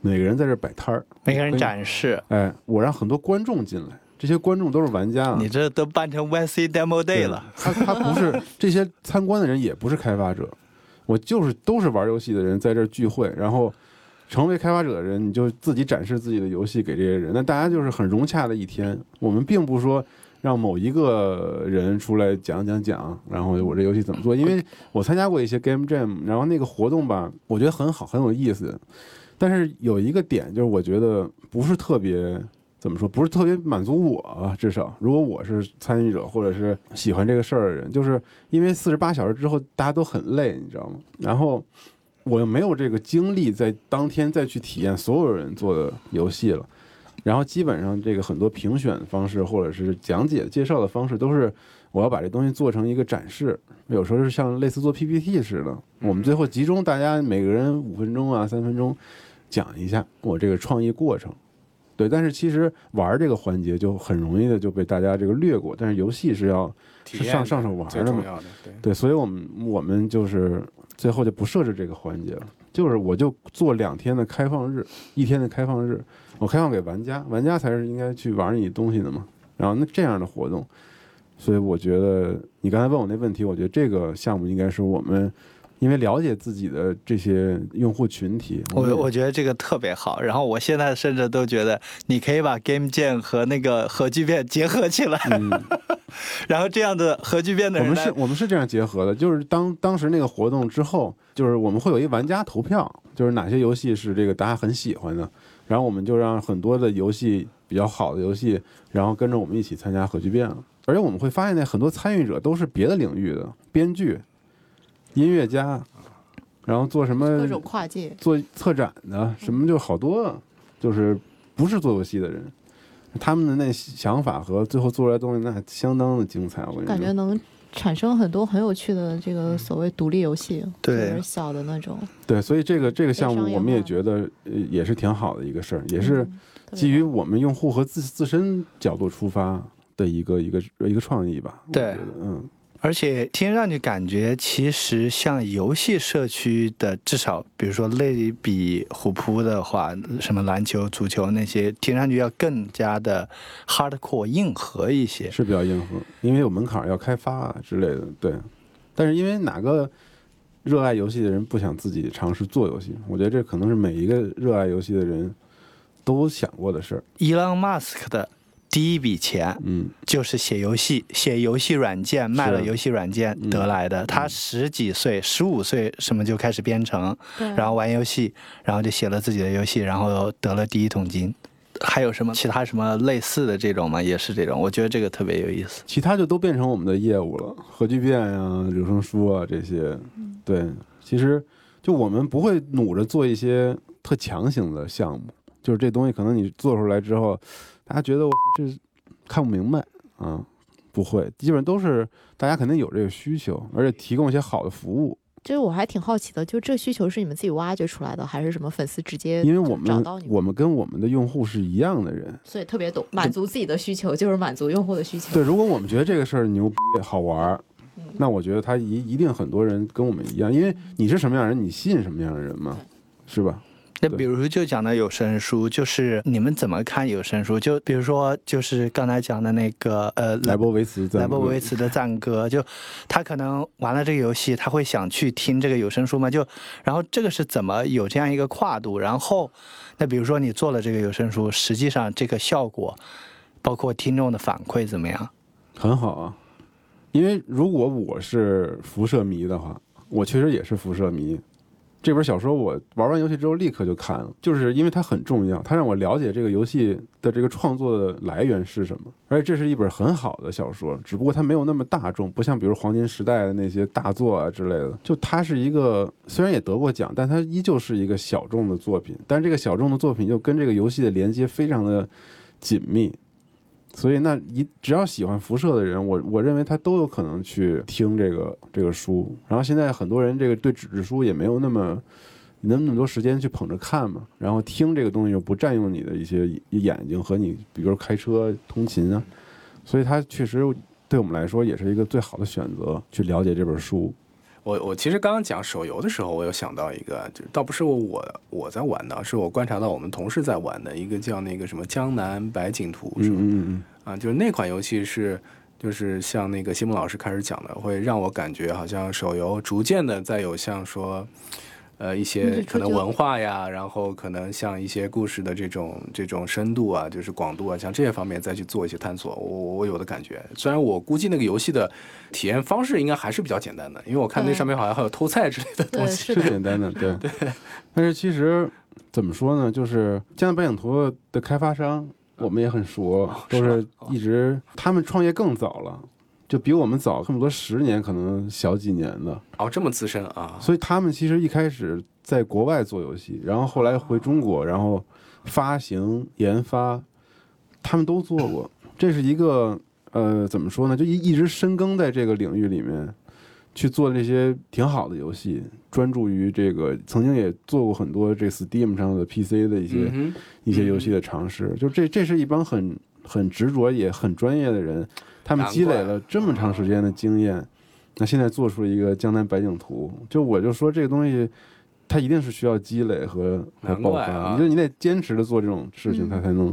每个人在这摆摊儿，每个人展示。哎，我让很多观众进来。这些观众都是玩家啊！你这都办成 YC Demo Day 了。他他不是这些参观的人，也不是开发者，我就是都是玩游戏的人在这聚会，然后成为开发者的人，你就自己展示自己的游戏给这些人。那大家就是很融洽的一天。我们并不说让某一个人出来讲讲讲，然后我这游戏怎么做？因为我参加过一些 Game Jam，然后那个活动吧，我觉得很好，很有意思。但是有一个点就是，我觉得不是特别。怎么说不是特别满足我啊？至少如果我是参与者或者是喜欢这个事儿的人，就是因为四十八小时之后大家都很累，你知道吗？然后我又没有这个精力在当天再去体验所有人做的游戏了。然后基本上这个很多评选方式或者是讲解介绍的方式都是我要把这东西做成一个展示，有时候是像类似做 PPT 似的。我们最后集中大家每个人五分钟啊三分钟讲一下我这个创意过程。对，但是其实玩这个环节就很容易的就被大家这个略过，但是游戏是要是上上手玩的嘛，对，所以我们我们就是最后就不设置这个环节了，就是我就做两天的开放日，一天的开放日，我开放给玩家，玩家才是应该去玩你东西的嘛，然后那这样的活动，所以我觉得你刚才问我那问题，我觉得这个项目应该是我们。因为了解自己的这些用户群体，我我觉得这个特别好。然后我现在甚至都觉得，你可以把 Game Jam 和那个核聚变结合起来，然后这样的核聚变的人，我们是我们是这样结合的。就是当当时那个活动之后，就是我们会有一玩家投票，就是哪些游戏是这个大家很喜欢的，然后我们就让很多的游戏比较好的游戏，然后跟着我们一起参加核聚变了。而且我们会发现，那很多参与者都是别的领域的编剧。音乐家，然后做什么各种跨界做策展的，什么就好多，就是不是做游戏的人，他们的那想法和最后做出来东西那相当的精彩。我感觉能产生很多很有趣的这个所谓独立游戏，对小的那种。对，所以这个这个项目我们也觉得也是挺好的一个事儿，也是基于我们用户和自自身角度出发的一个一个一个创意吧。对，嗯。而且听上去感觉，其实像游戏社区的，至少比如说类比虎扑的话，什么篮球、足球那些，听上去要更加的 hardcore 硬核一些，是比较硬核，因为有门槛要开发啊之类的。对，但是因为哪个热爱游戏的人不想自己尝试做游戏？我觉得这可能是每一个热爱游戏的人都想过的事儿。伊朗马斯克的。第一笔钱，嗯，就是写游戏，写游戏软件，卖了游戏软件得来的。他十几岁，十五岁什么就开始编程，然后玩游戏，然后就写了自己的游戏，然后得了第一桶金。还有什么其他什么类似的这种吗？也是这种，我觉得这个特别有意思。其他就都变成我们的业务了，核聚变呀、有声书啊这些。对，其实就我们不会努着做一些特强行的项目，就是这东西可能你做出来之后。大家觉得我这看不明白啊？不会，基本上都是大家肯定有这个需求，而且提供一些好的服务。就是我还挺好奇的，就这需求是你们自己挖掘出来的，还是什么粉丝直接因为我们找到你？我们跟我们的用户是一样的人，所以特别懂满足自己的需求，就是满足用户的需求。对，如果我们觉得这个事儿牛逼好玩儿，那我觉得他一一定很多人跟我们一样，因为你是什么样的人，你吸引什么样的人嘛，是吧？那比如就讲到有声书，就是你们怎么看有声书？就比如说，就是刚才讲的那个呃，莱博维茨，莱博维茨的赞歌，就他可能玩了这个游戏，他会想去听这个有声书吗？就然后这个是怎么有这样一个跨度？然后那比如说你做了这个有声书，实际上这个效果，包括听众的反馈怎么样？很好啊，因为如果我是辐射迷的话，我确实也是辐射迷。这本小说我玩完游戏之后立刻就看了，就是因为它很重要，它让我了解这个游戏的这个创作的来源是什么。而且这是一本很好的小说，只不过它没有那么大众，不像比如黄金时代的那些大作啊之类的。就它是一个虽然也得过奖，但它依旧是一个小众的作品。但这个小众的作品又跟这个游戏的连接非常的紧密，所以那一只要喜欢辐射的人，我我认为他都有可能去听这个这个书。然后现在很多人这个对纸质书也没有那么那么多时间去捧着看嘛，然后听这个东西又不占用你的一些眼睛和你，比如开车通勤啊，所以它确实对我们来说也是一个最好的选择，去了解这本书。我我其实刚刚讲手游的时候，我有想到一个，就倒不是我我在玩的，是我观察到我们同事在玩的一个叫那个什么《江南百景图》，是吧？嗯嗯啊，就是那款游戏是，就是像那个西蒙老师开始讲的，会让我感觉好像手游逐渐的在有像说。呃，一些可能文化呀，然后可能像一些故事的这种这种深度啊，就是广度啊，像这些方面再去做一些探索，我我有的感觉。虽然我估计那个游戏的体验方式应该还是比较简单的，因为我看那上面好像还有偷菜之类的东西，是简单的，对 对。但是其实怎么说呢，就是《江南百景图》的开发商我们也很熟，都是一直他们创业更早了。就比我们早这么多十年，可能小几年的哦，这么资深啊！所以他们其实一开始在国外做游戏，然后后来回中国，然后发行、研发，他们都做过。这是一个呃，怎么说呢？就一一直深耕在这个领域里面，去做这些挺好的游戏，专注于这个。曾经也做过很多这 Steam 上的 PC 的一些一些游戏的尝试。就这，这是一帮很很执着也很专业的人。他们积累了这么长时间的经验，那现在做出了一个江南百景图，就我就说这个东西，它一定是需要积累和和爆发。你就你得坚持的做这种事情，它才能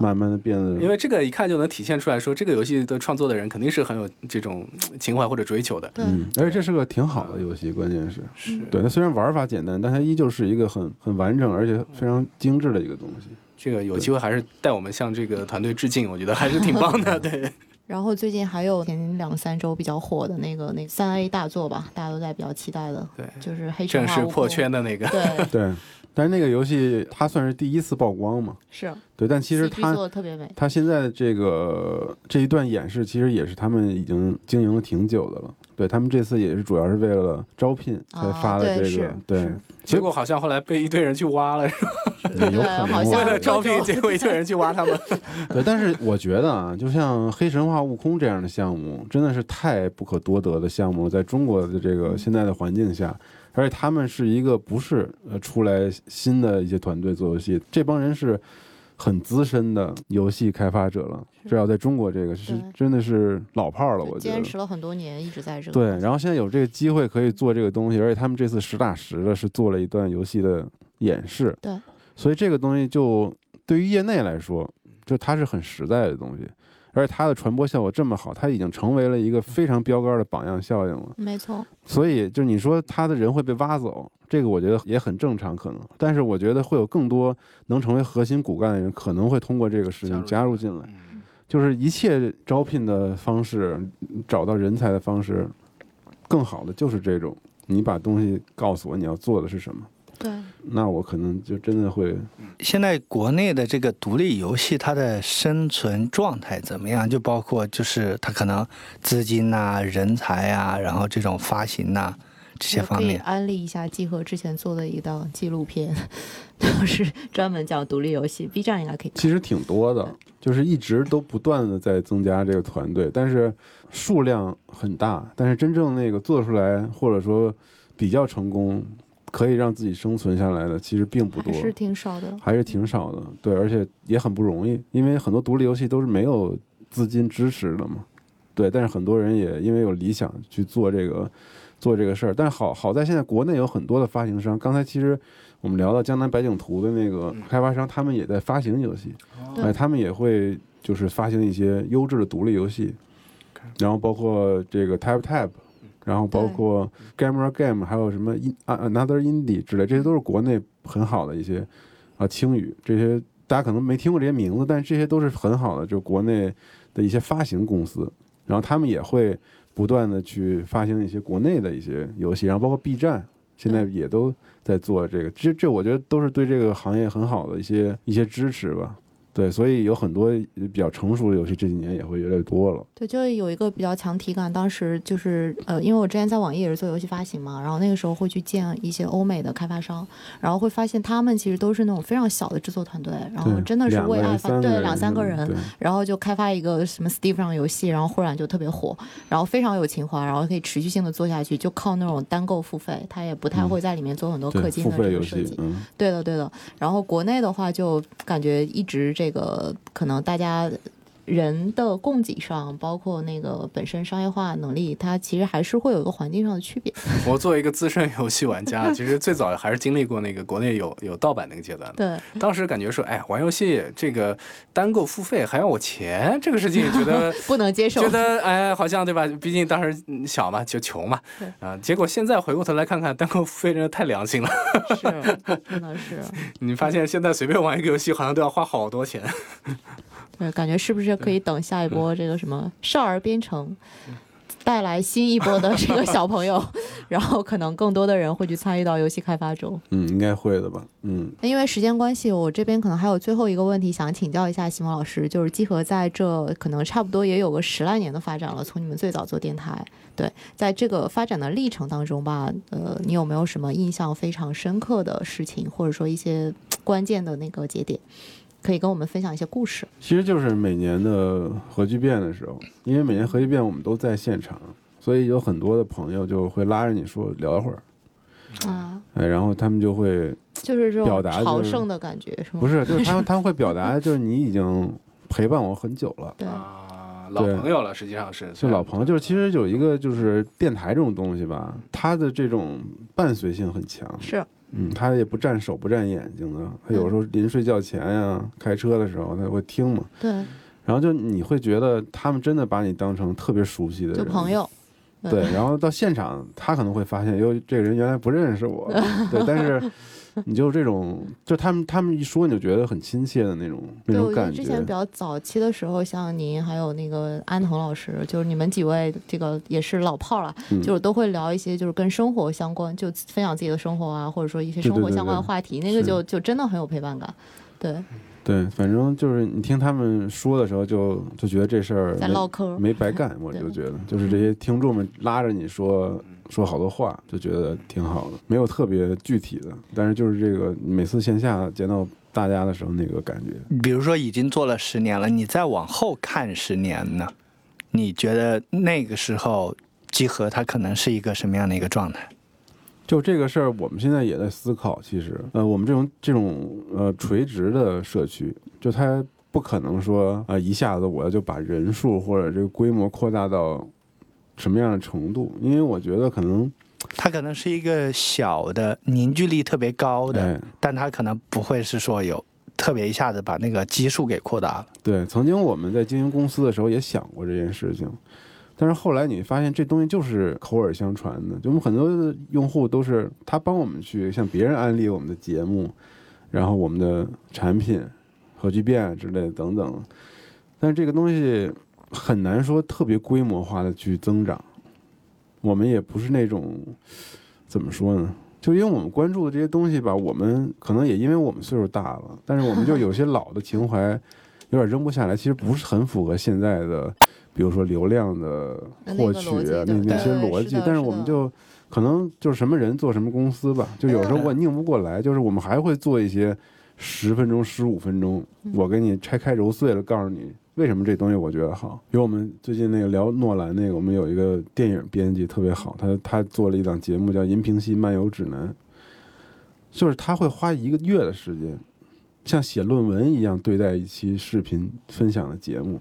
慢慢的变得。因为这个一看就能体现出来说，这个游戏的创作的人肯定是很有这种情怀或者追求的。嗯，而且这是个挺好的游戏，关键是是对它虽然玩法简单，但它依旧是一个很很完整而且非常精致的一个东西。这个有机会还是带我们向这个团队致敬，我觉得还是挺棒的。对。然后最近还有前两三周比较火的那个那三 A 大作吧，大家都在比较期待的，对，就是黑正式破圈的那个，对 对。但是那个游戏它算是第一次曝光嘛？是对，但其实它做的特别美。它现在的这个这一段演示，其实也是他们已经经营了挺久的了。对他们这次也是主要是为了招聘才发的这个，对。结果好像后来被一堆人去挖了，是吧？有可能为了招聘，结果一堆人去挖他们。对，但是我觉得啊，就像《黑神话：悟空》这样的项目，真的是太不可多得的项目，在中国的这个现在的环境下。而且他们是一个不是呃出来新的一些团队做游戏，这帮人是很资深的游戏开发者了，至少在中国这个是真的是老炮儿了，我觉得坚持了很多年，一直在这个对。然后现在有这个机会可以做这个东西，而且他们这次实打实的是做了一段游戏的演示，对。所以这个东西就对于业内来说，就它是很实在的东西。而且它的传播效果这么好，它已经成为了一个非常标杆的榜样效应了。没错。所以，就你说他的人会被挖走，这个我觉得也很正常，可能。但是，我觉得会有更多能成为核心骨干的人，可能会通过这个事情加入进来。就是一切招聘的方式，找到人才的方式，更好的就是这种。你把东西告诉我，你要做的是什么。对，那我可能就真的会。现在国内的这个独立游戏，它的生存状态怎么样？就包括就是它可能资金呐、人才啊，然后这种发行呐这些方面。安利一下集合之前做的一档纪录片，就是专门讲独立游戏，B 站应该可以。其实挺多的，就是一直都不断的在增加这个团队，但是数量很大，但是真正那个做出来或者说比较成功。可以让自己生存下来的其实并不多，还是挺少的，还是挺少的。对，而且也很不容易，因为很多独立游戏都是没有资金支持的嘛。对，但是很多人也因为有理想去做这个做这个事儿。但好好在现在国内有很多的发行商，刚才其实我们聊到江南百景图的那个开发商，他们也在发行游戏，哎，他们也会就是发行一些优质的独立游戏，然后包括这个 Tap Tap。然后包括 Gamer Game，还有什么 In Another Indie 之类，这些都是国内很好的一些啊，青语这些大家可能没听过这些名字，但这些都是很好的，就国内的一些发行公司。然后他们也会不断的去发行一些国内的一些游戏，然后包括 B 站现在也都在做这个。这这我觉得都是对这个行业很好的一些一些支持吧。对，所以有很多比较成熟的游戏这几年也会越来越多了。对，就有一个比较强体感。当时就是呃，因为我之前在网易也是做游戏发行嘛，然后那个时候会去见一些欧美的开发商，然后会发现他们其实都是那种非常小的制作团队，然后真的是为爱发对两三个人，然后就开发一个什么 Steam 上游戏，然后忽然就特别火，然后非常有情怀，然后可以持续性的做下去，就靠那种单购付费，他也不太会在里面做很多氪金的这个设计。对的，对的。然后国内的话，就感觉一直这这个。可能大家人的供给上，包括那个本身商业化能力，它其实还是会有一个环境上的区别。我作为一个资深游戏玩家，其实最早还是经历过那个国内有有盗版那个阶段的。对，当时感觉说，哎，玩游戏这个单购付费还要我钱，这个事情觉得 不能接受，觉得哎，好像对吧？毕竟当时小嘛，就穷嘛。啊，结果现在回过头来看看，单购付费真的太良心了。是，真的是。你发现现在随便玩一个游戏，好像都要花好多钱。对，感觉是不是可以等下一波这个什么少儿编程，带来新一波的这个小朋友，然后可能更多的人会去参与到游戏开发中。嗯，应该会的吧。嗯，因为时间关系，我这边可能还有最后一个问题想请教一下西蒙老师，就是集合在这可能差不多也有个十来年的发展了，从你们最早做电台，对，在这个发展的历程当中吧，呃，你有没有什么印象非常深刻的事情，或者说一些关键的那个节点？可以跟我们分享一些故事。其实就是每年的核聚变的时候，因为每年核聚变我们都在现场，所以有很多的朋友就会拉着你说聊一会儿。啊，哎，然后他们就会就是这种表达朝圣的感觉，是吗？不是，就是他们他们会表达，就是你已经陪伴我很久了，对啊，老朋友了，实际上是就老朋友，就是其实有一个就是电台这种东西吧，它的这种伴随性很强，是。嗯，他也不占手不占眼睛的，他有时候临睡觉前呀，开车的时候他会听嘛。对。然后就你会觉得他们真的把你当成特别熟悉的人，朋友。对。然后到现场，他可能会发现，哟，这个人原来不认识我。对，但是。你就这种，就他们他们一说你就觉得很亲切的那种 那种感觉。之前比较早期的时候，像您还有那个安藤老师，就是你们几位这个也是老炮了，就是都会聊一些就是跟生活相关，就分享自己的生活啊，或者说一些生活相关的话题，那个就就真的很有陪伴感。对对，反正就是你听他们说的时候，就就觉得这事儿在唠嗑没白干，我 就觉得就是这些听众们拉着你说。说好多话就觉得挺好的，没有特别具体的，但是就是这个每次线下见到大家的时候那个感觉。比如说已经做了十年了，你再往后看十年呢？你觉得那个时候集合它可能是一个什么样的一个状态？就这个事儿，我们现在也在思考。其实，呃，我们这种这种呃垂直的社区，就它不可能说啊一下子我要就把人数或者这个规模扩大到。什么样的程度？因为我觉得可能，它可能是一个小的凝聚力特别高的，但它可能不会是说有特别一下子把那个基数给扩大了。对，曾经我们在经营公司的时候也想过这件事情，但是后来你发现这东西就是口耳相传的，就我们很多用户都是他帮我们去向别人安利我们的节目，然后我们的产品、核聚变之类的等等，但是这个东西。很难说特别规模化的去增长，我们也不是那种怎么说呢？就因为我们关注的这些东西吧，我们可能也因为我们岁数大了，但是我们就有些老的情怀，有点扔不下来。其实不是很符合现在的，比如说流量的获取啊，那那些逻辑。但是我们就可能就是什么人做什么公司吧，就有时候我拧不过来，就是我们还会做一些十分钟、十五分钟，我给你拆开揉碎了，告诉你。为什么这东西我觉得好？比如我们最近那个聊诺兰那个，我们有一个电影编辑特别好，他他做了一档节目叫《银屏系漫游指南》，就是他会花一个月的时间，像写论文一样对待一期视频分享的节目。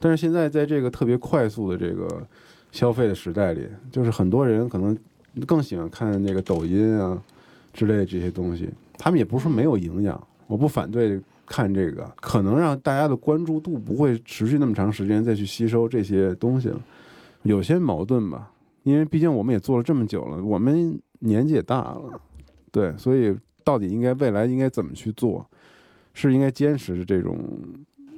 但是现在在这个特别快速的这个消费的时代里，就是很多人可能更喜欢看那个抖音啊之类的这些东西，他们也不是说没有营养，我不反对。看这个可能让大家的关注度不会持续那么长时间再去吸收这些东西了，有些矛盾吧，因为毕竟我们也做了这么久了，我们年纪也大了，对，所以到底应该未来应该怎么去做？是应该坚持这种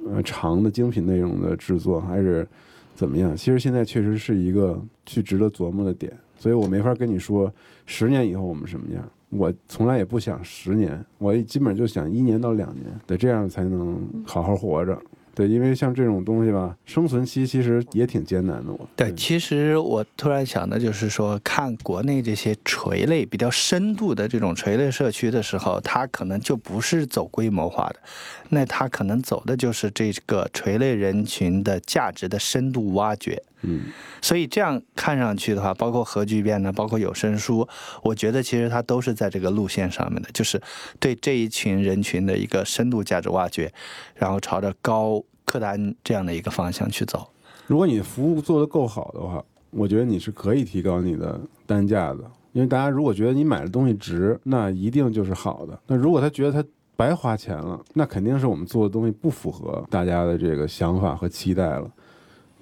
呃长的精品内容的制作，还是怎么样？其实现在确实是一个去值得琢磨的点，所以我没法跟你说十年以后我们什么样。我从来也不想十年，我基本就想一年到两年，得，这样才能好好活着。对，因为像这种东西吧，生存期其实也挺艰难的。我对，其实我突然想的就是说，看国内这些垂类比较深度的这种垂类社区的时候，它可能就不是走规模化的，那它可能走的就是这个垂类人群的价值的深度挖掘。嗯，所以这样看上去的话，包括核聚变呢，包括有声书，我觉得其实它都是在这个路线上面的，就是对这一群人群的一个深度价值挖掘，然后朝着高客单这样的一个方向去走。如果你服务做得够好的话，我觉得你是可以提高你的单价的，因为大家如果觉得你买的东西值，那一定就是好的。那如果他觉得他白花钱了，那肯定是我们做的东西不符合大家的这个想法和期待了。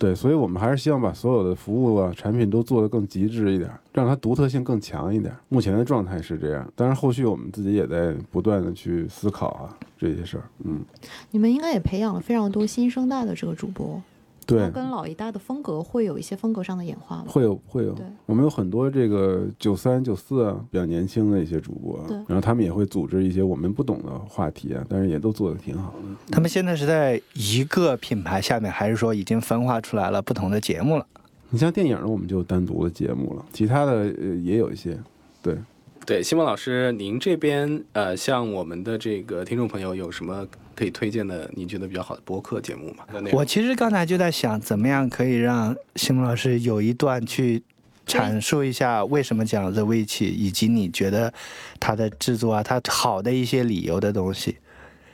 对，所以我们还是希望把所有的服务啊、产品都做得更极致一点，让它独特性更强一点。目前的状态是这样，当然后续我们自己也在不断的去思考啊这些事儿。嗯，你们应该也培养了非常多新生代的这个主播。对，跟老一代的风格会有一些风格上的演化吗？会有，会有。我们有很多这个九三、九四啊，比较年轻的一些主播，然后他们也会组织一些我们不懂的话题啊，但是也都做的挺好的。他们现在是在一个品牌下面，还是说已经分化出来了不同的节目了？你像电影呢，我们就单独的节目了，其他的呃也有一些，对。对，西蒙老师，您这边呃，像我们的这个听众朋友有什么可以推荐的？你觉得比较好的播客节目吗？我其实刚才就在想，怎么样可以让西蒙老师有一段去阐述一下为什么讲 The Witch，以及你觉得它的制作啊，它好的一些理由的东西。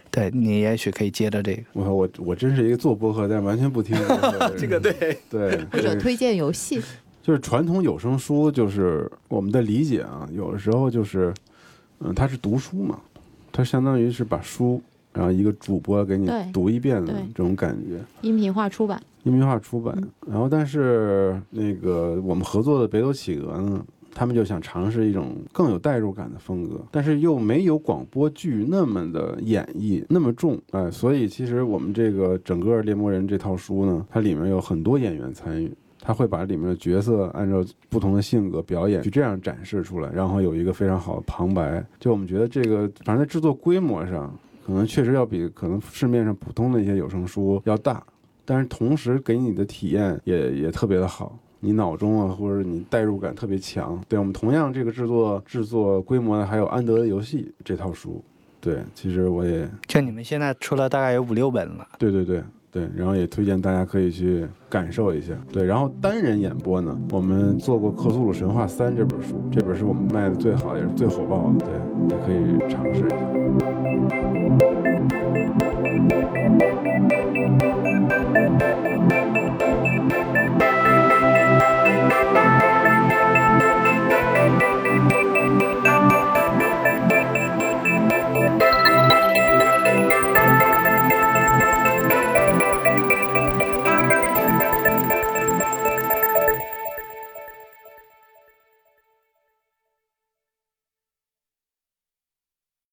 对你也许可以接着这个。我我我真是一个做播客但完全不听 这个对对，或者推荐游戏。就是传统有声书，就是我们的理解啊，有的时候就是，嗯，它是读书嘛，它相当于是把书，然后一个主播给你读一遍的这种感觉。音频化出版。音频化出版，然后但是那个我们合作的北斗企鹅呢，他们就想尝试一种更有代入感的风格，但是又没有广播剧那么的演绎那么重，哎，所以其实我们这个整个猎魔人这套书呢，它里面有很多演员参与。他会把里面的角色按照不同的性格表演去这样展示出来，然后有一个非常好的旁白。就我们觉得这个，反正在制作规模上，可能确实要比可能市面上普通的一些有声书要大，但是同时给你的体验也也特别的好，你脑中啊或者你代入感特别强。对我们同样这个制作制作规模呢，还有安德的游戏这套书，对，其实我也就你们现在出了大概有五六本了。对对对。对，然后也推荐大家可以去感受一下。对，然后单人演播呢，我们做过《克苏鲁神话三》这本书，这本是我们卖的最好也是最火爆的，对，也可以尝试一下。